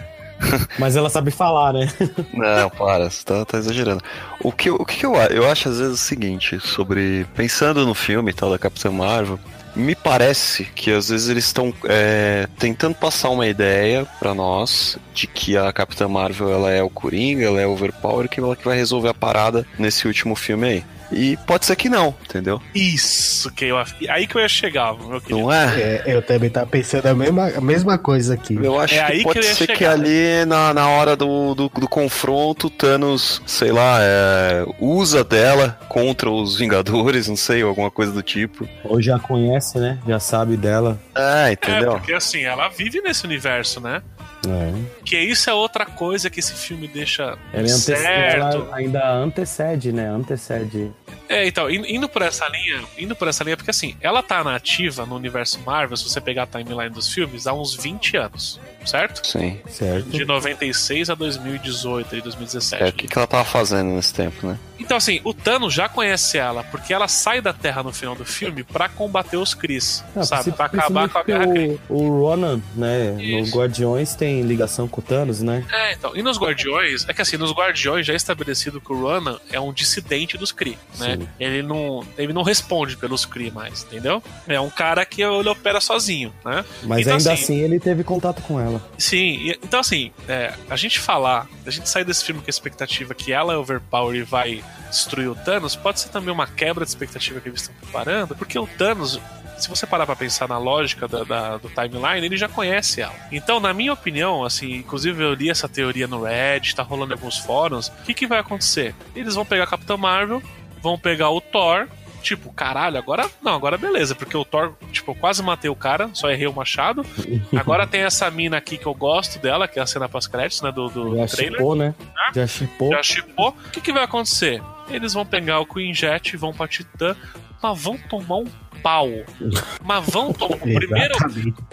Mas ela sabe falar, né? Não, para, você tá, tá exagerando. O que, eu- o que eu, eu acho às vezes o seguinte, sobre. Pensando no filme e tal da Capitã Marvel, me parece que às vezes eles estão é, tentando passar uma ideia pra nós de que a Capitã Marvel ela é o Coringa, ela é overpower, que ela que vai resolver a parada nesse último filme aí. E pode ser que não, entendeu? Isso que eu. Aí que eu ia chegar, meu querido. Não é? É, eu também tava pensando a mesma, a mesma coisa aqui. Eu acho É aí que que pode eu ia ser que chegar. ali na, na hora do, do, do confronto, Thanos, sei lá, é, usa dela contra os Vingadores, não sei, alguma coisa do tipo. Ou já conhece, né? Já sabe dela. É, É, entendeu? porque assim, ela vive nesse universo, né? É. Que isso é outra coisa que esse filme deixa Ela, ante- certo. ela ainda antecede, né? Antecede. É, então, in- indo por essa linha, indo por essa linha, porque assim, ela tá nativa no universo Marvel, se você pegar a timeline dos filmes, há uns 20 anos, certo? Sim. Certo. De 96 a 2018 e É, 2017. o que, que ela tava fazendo nesse tempo, né? Então, assim, o Thanos já conhece ela, porque ela sai da Terra no final do filme pra combater os Kree, Não, sabe? Pra acabar com a Guerra Kree. o, o Ronan, né? No Isso. Guardiões tem ligação com o Thanos, né? É, então, e nos Guardiões, é que assim, nos Guardiões já é estabelecido que o Ronan é um dissidente dos Kree, né? Ele não, ele não responde pelos Kree mais, entendeu? É um cara que ele opera sozinho, né? Mas Então, ainda assim- assim ele teve contato com ela. Sim, então assim, é, a gente falar, a gente sair desse filme com a expectativa que ela é overpower e vai destruir o Thanos, pode ser também uma quebra de expectativa que eles estão preparando, porque o Thanos, se você parar pra pensar na lógica da- da- do timeline, ele já conhece ela. Então, na minha opinião, assim, inclusive eu li essa teoria no Reddit, tá rolando em alguns fóruns, o que, que vai acontecer? Eles vão pegar a Capitã Marvel, vão pegar o Thor, Tipo, caralho, agora. Não, agora beleza, porque o Thor, tipo, eu quase matei o cara, só errei o machado. Agora tem essa mina aqui que eu gosto dela, que é a cena pós-créditos, né? Do, do Já trailer. chipou, né? Já chipou. Já chipou. O que, que vai acontecer? Eles vão pegar o Queen Jet, vão pra Titã, mas vão tomar um pau. Mas vão tomar. O primeiro,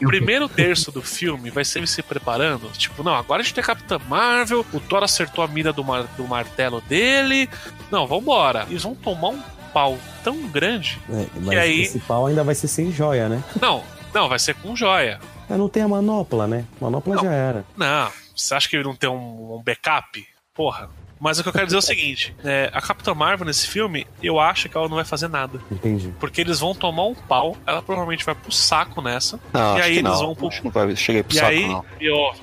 o primeiro terço do filme vai ser se preparando. Tipo, não, agora a gente tem a Capitã Marvel, o Thor acertou a mira do, mar- do martelo dele. Não, vambora. Eles vão tomar um pau tão grande. É, mas E aí- o principal ainda vai ser sem joia, né? Não, não, vai ser com joia. Mas não tem a manopla, né? Manopla já era. Não, você acha que ele não tem um, um backup? Porra. Mas o que eu quero dizer é o seguinte: é, a Capitã Marvel nesse filme, eu acho que ela não vai fazer nada. Entendi. Porque eles vão tomar um pau, ela provavelmente vai pro saco nessa. Não, E acho aí que eles não. vão pro- não vai, cheguei pro E saco, aí, não. me ouve,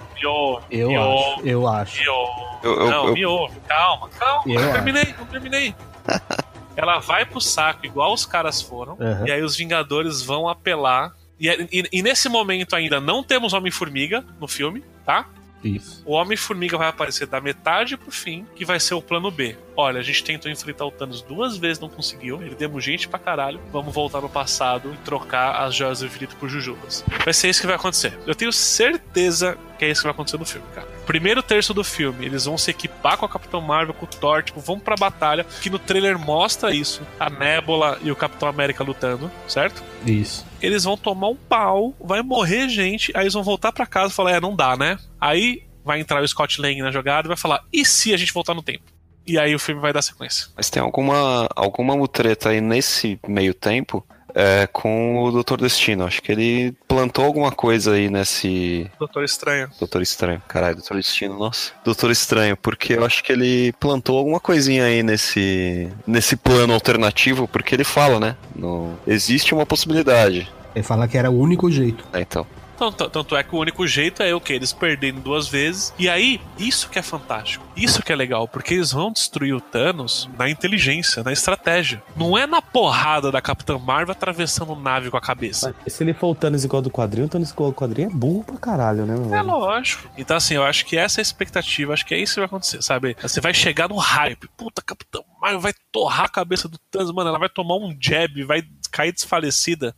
Eu acho, eu acho. me ouve. Eu, eu, não, eu- me ouve, calma, calma, Eu não acho. terminei, não terminei. ela vai pro saco, igual os caras foram, Aham. e aí os Vingadores vão apelar. E, e- e nesse momento ainda não temos Homem-Formiga no filme, tá? Isso. O Homem-Formiga vai aparecer da metade pro fim, que vai ser o plano B. Olha, a gente tentou enfrentar o Thanos duas vezes, não conseguiu. Perdemos gente pra caralho. Vamos voltar no passado e trocar as joias do infinito por Jujubas. Vai ser isso que vai acontecer. Eu tenho certeza que é isso que vai acontecer no filme, cara. Primeiro terço do filme, eles vão se equipar com a Capitão Marvel, com o Thor, tipo, vão pra batalha, que no trailer mostra isso. A Nebula e o Capitão América lutando, certo? Isso. Eles vão tomar um pau, vai morrer gente, aí eles vão voltar pra casa e falar, é, não dá, né? Aí vai entrar o Scott Lang na jogada e vai falar, e se a gente voltar no tempo? E aí o filme vai dar sequência. Mas tem alguma, alguma mutreta aí nesse meio tempo é, com o Doutor Destino. Acho que ele plantou alguma coisa aí nesse. Doutor Estranho. Doutor Estranho. Caralho, Doutor Destino, nossa. Doutor Estranho, porque eu acho que ele plantou alguma coisinha aí nesse, nesse plano alternativo, porque ele fala, né? No, existe uma possibilidade. Ele fala que era o único jeito. É, então. Então, t- tanto é que o único jeito é o que? Eles perderem duas vezes. E aí, isso que é fantástico. Isso que é legal, porque eles vão destruir o Thanos na inteligência, na estratégia. Não é na porrada da Capitã Marvel atravessando nave com a cabeça. Mas se ele for o Thanos igual do quadrinho, o Thanos igual do quadrinho é burro pra caralho, né, meu É lógico. Então, assim, eu acho que essa é a expectativa, acho que é isso que vai acontecer, sabe? Você vai chegar no hype. Puta, Capitão Marvel vai torrar a cabeça do Thanos, mano. Ela vai tomar um jab, vai cair desfalecida.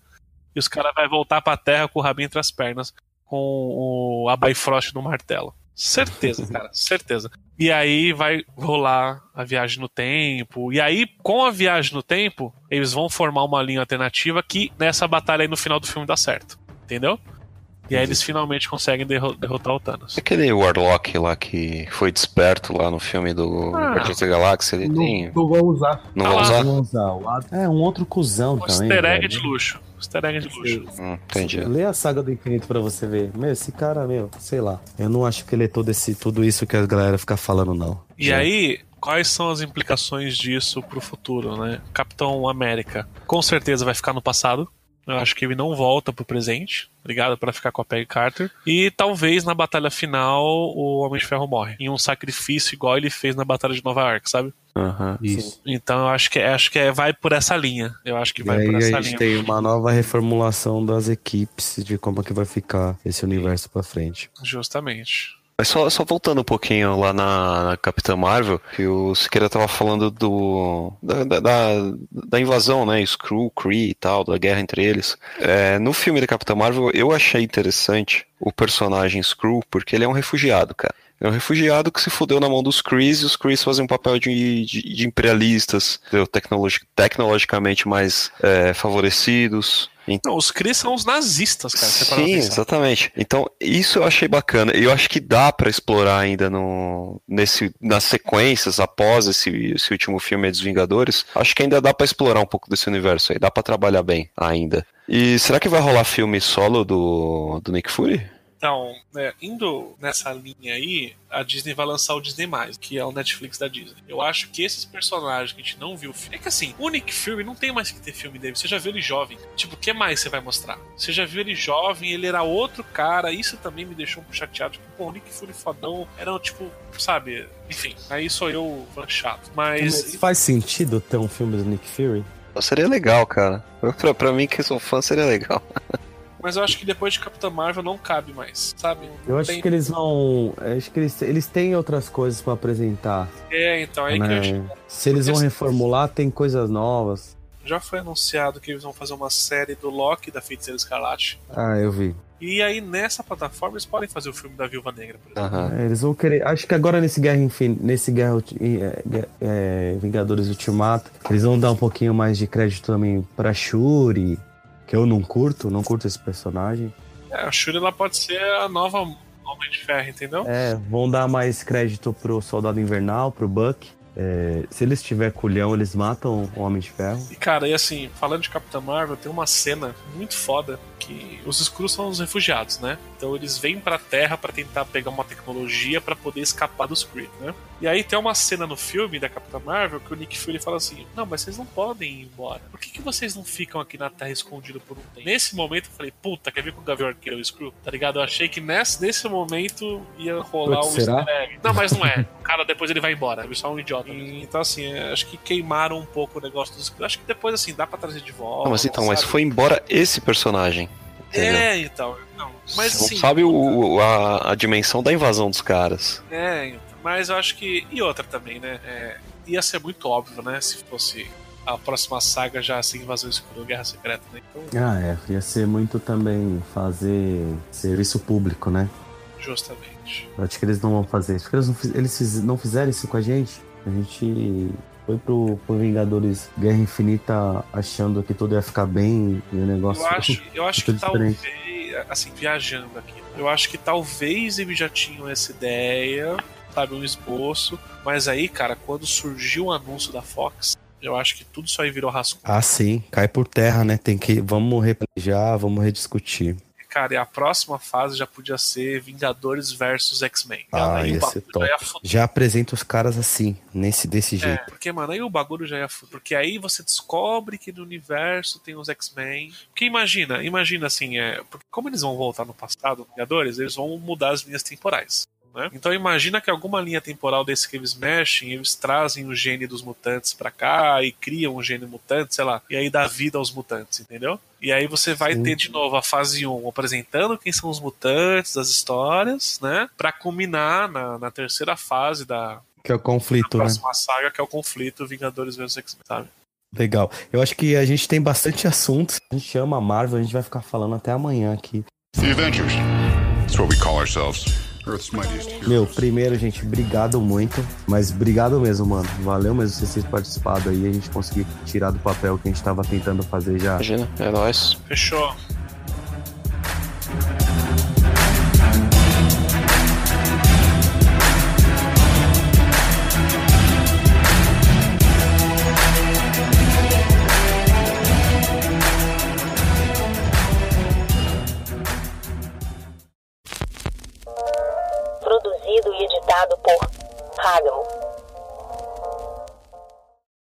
E os caras vão voltar pra terra com o rabinho entre as pernas, com o a Bifrost no martelo. Certeza, cara, certeza. E aí vai rolar a viagem no tempo. E aí, com a viagem no tempo, eles vão formar uma linha alternativa que nessa batalha aí no final do filme dá certo. Entendeu? E aí eles finalmente conseguem derro- derrotar o Thanos. Aquele Warlock lá que foi desperto lá no filme do Ah. Guardiões da Galáxia, ele tem. Não, não vou usar. Não Ah lá. usar? Vamos usar o Ad- É, um outro cuzão Um também. easter egg velho. de luxo. Easter egg de luxo. Hum, entendi. Lê a saga do infinito pra você ver. Meu, esse cara, meu, sei lá. Eu não acho que ele é todo esse, tudo isso que a galera fica falando, não. E aí, quais são as implicações disso pro futuro, né? Capitão América com certeza vai ficar no passado. Eu acho que ele não volta pro presente, ligado? Pra ficar com a Peggy Carter. E talvez na batalha final o Homem de Ferro morre. Em um sacrifício igual ele fez na Batalha de Nova York, sabe? Aham. Isso. Então eu acho que, acho que é, vai por essa linha. Eu acho que E vai aí por a essa gente linha. tem uma nova reformulação das equipes de como é que vai ficar esse universo pra frente. Justamente. Mas só, só voltando um pouquinho lá na, na Capitã Marvel, que o Siqueira tava falando do da, da, da- da invasão, né? Skrull, Kree e tal, da guerra entre eles. É, no filme da Capitã Marvel, eu achei interessante o personagem Skrull, porque ele é um refugiado, cara. É um refugiado que se fudeu na mão dos Krees e os Krees fazem um papel de, de, de imperialistas? Tecnologi- tecnologicamente mais é, favorecidos. Não, os Kree são os nazistas, cara. Sim, exatamente. Então, isso eu achei bacana. E eu acho que dá pra explorar ainda no, nesse, nas sequências após esse, esse último filme dos Vingadores. Acho que ainda dá pra explorar um pouco desse universo aí. Dá pra trabalhar bem ainda. E será que vai rolar filme solo do, do Nick Fury? Então, né, indo nessa linha aí, a Disney vai lançar o Disney+, que é o Netflix da Disney. Eu acho que esses personagens que a gente não viu... É que assim, o Nick Fury não tem mais que ter filme dele. Você já viu ele jovem. Tipo, o que mais você vai mostrar? Você já viu ele jovem, ele era outro cara. Isso também me deixou um pouco chateado. Tipo, pô, o Nick Fury fodão era tipo, sabe... Enfim, aí sou eu chato. Mas... Mas faz sentido ter um filme do Nick Fury? Seria legal, cara. Pra, pra mim, que sou fã, seria legal. Mas eu acho que depois de Capitã Marvel não cabe mais, sabe? Eu acho Tem- que eles vão. Acho que eles, eles têm outras coisas pra apresentar. É, então, é aí que eu né? acho Se eles vão reformular, tem coisas novas. Já foi anunciado que eles vão fazer uma série do Loki da Feiticeira Escarlate. Ah, eu vi. E aí nessa plataforma eles podem fazer o filme da Viúva Negra, por exemplo. Aham. É, eles vão querer. Acho que agora nesse Guerra Infin... nesse Guerra é, é, Vingadores Ultimato, eles vão dar um pouquinho mais de crédito também pra Shuri, que eu não curto, não curto esse personagem. É, a Shuri ela pode ser a nova Homem de Ferro, entendeu? É, vão dar mais crédito pro Soldado Invernal, pro Buck. É, se eles tiver culhão, eles matam o Homem de Ferro. E cara, e assim, falando de Capitã Marvel, tem uma cena muito foda que os Skrulls são os refugiados, né? Então eles vêm pra Terra pra tentar pegar uma tecnologia pra poder escapar dos Kree, né? E aí tem uma cena no filme da Capitã Marvel que o Nick Fury fala assim: Não, mas vocês não podem ir embora. Por que, que vocês não ficam aqui na Terra escondido por um tempo? Nesse momento eu falei: Puta, quer ver com o Gavião Arqueiro o Skrull? Tá ligado? Eu achei que nesse, nesse momento ia rolar Putz, um será? Não, mas não é. O cara depois ele vai embora. Ele é só um idiota. E, então, assim, é, acho que queimaram um pouco o negócio dos. Acho que depois, assim, dá pra trazer de volta. Não, mas então, mas sabe? foi embora esse personagem. Entendeu? É, então. Não, mas Você assim. não sabe o, a, a dimensão da invasão dos caras. É, então. Mas eu acho que. E outra também, né? É, ia ser muito óbvio, né? Se fosse a próxima saga já assim, Invasão Escura, Guerra Secreta, né? Então, Ah, é. Ia ser muito também fazer serviço público, né? justamente. Eu acho que eles não vão fazer isso. Porque eles não, fiz- eles não fizeram isso com a gente. A gente foi pro, pro Vingadores Guerra Infinita achando que tudo ia ficar bem e o negócio. Eu acho, eu acho que diferente. talvez, assim, viajando aqui, eu acho que talvez eles já tinham essa ideia, sabe, um esboço, mas aí, cara, quando surgiu o anúncio da Fox, eu acho que tudo isso aí virou rascunho. Ah, sim. Cai por terra, né? Tem que. Vamos replanejar, vamos rediscutir. Cara, e a próxima fase já podia ser Vingadores versus X-Men. Ah, Aí o ia ser top. já. Já apresenta os caras assim, nesse, desse É, jeito. porque, mano, aí o bagulho já ia fuder. Porque aí você descobre que no universo tem os X-Men. Porque imagina, imagina assim, é. Porque como eles vão voltar no passado, Vingadores, eles vão mudar as linhas temporais. Né? Então imagina que alguma linha temporal desse que eles mexem, eles trazem o gene dos mutantes pra cá e criam um gene mutante, sei lá, e aí dá vida aos mutantes, entendeu? E aí você vai Sim. ter de novo a fase 1 apresentando quem são os mutantes, as histórias, né? Pra culminar na, na terceira fase da, Que é o conflito, né? próxima saga, que é o conflito Vingadores vs X-Men, sabe? Legal. Eu acho que a gente tem bastante assuntos. A gente ama a Marvel, a gente vai ficar falando até amanhã aqui. The Avengers. That's what we call ourselves. Meu, primeiro, gente, obrigado muito. Mas obrigado mesmo, mano. Valeu mesmo vocês terem participado aí. A gente conseguir tirar do papel que a gente tava tentando fazer já. Imagina, é nóis. Fechou. Produzido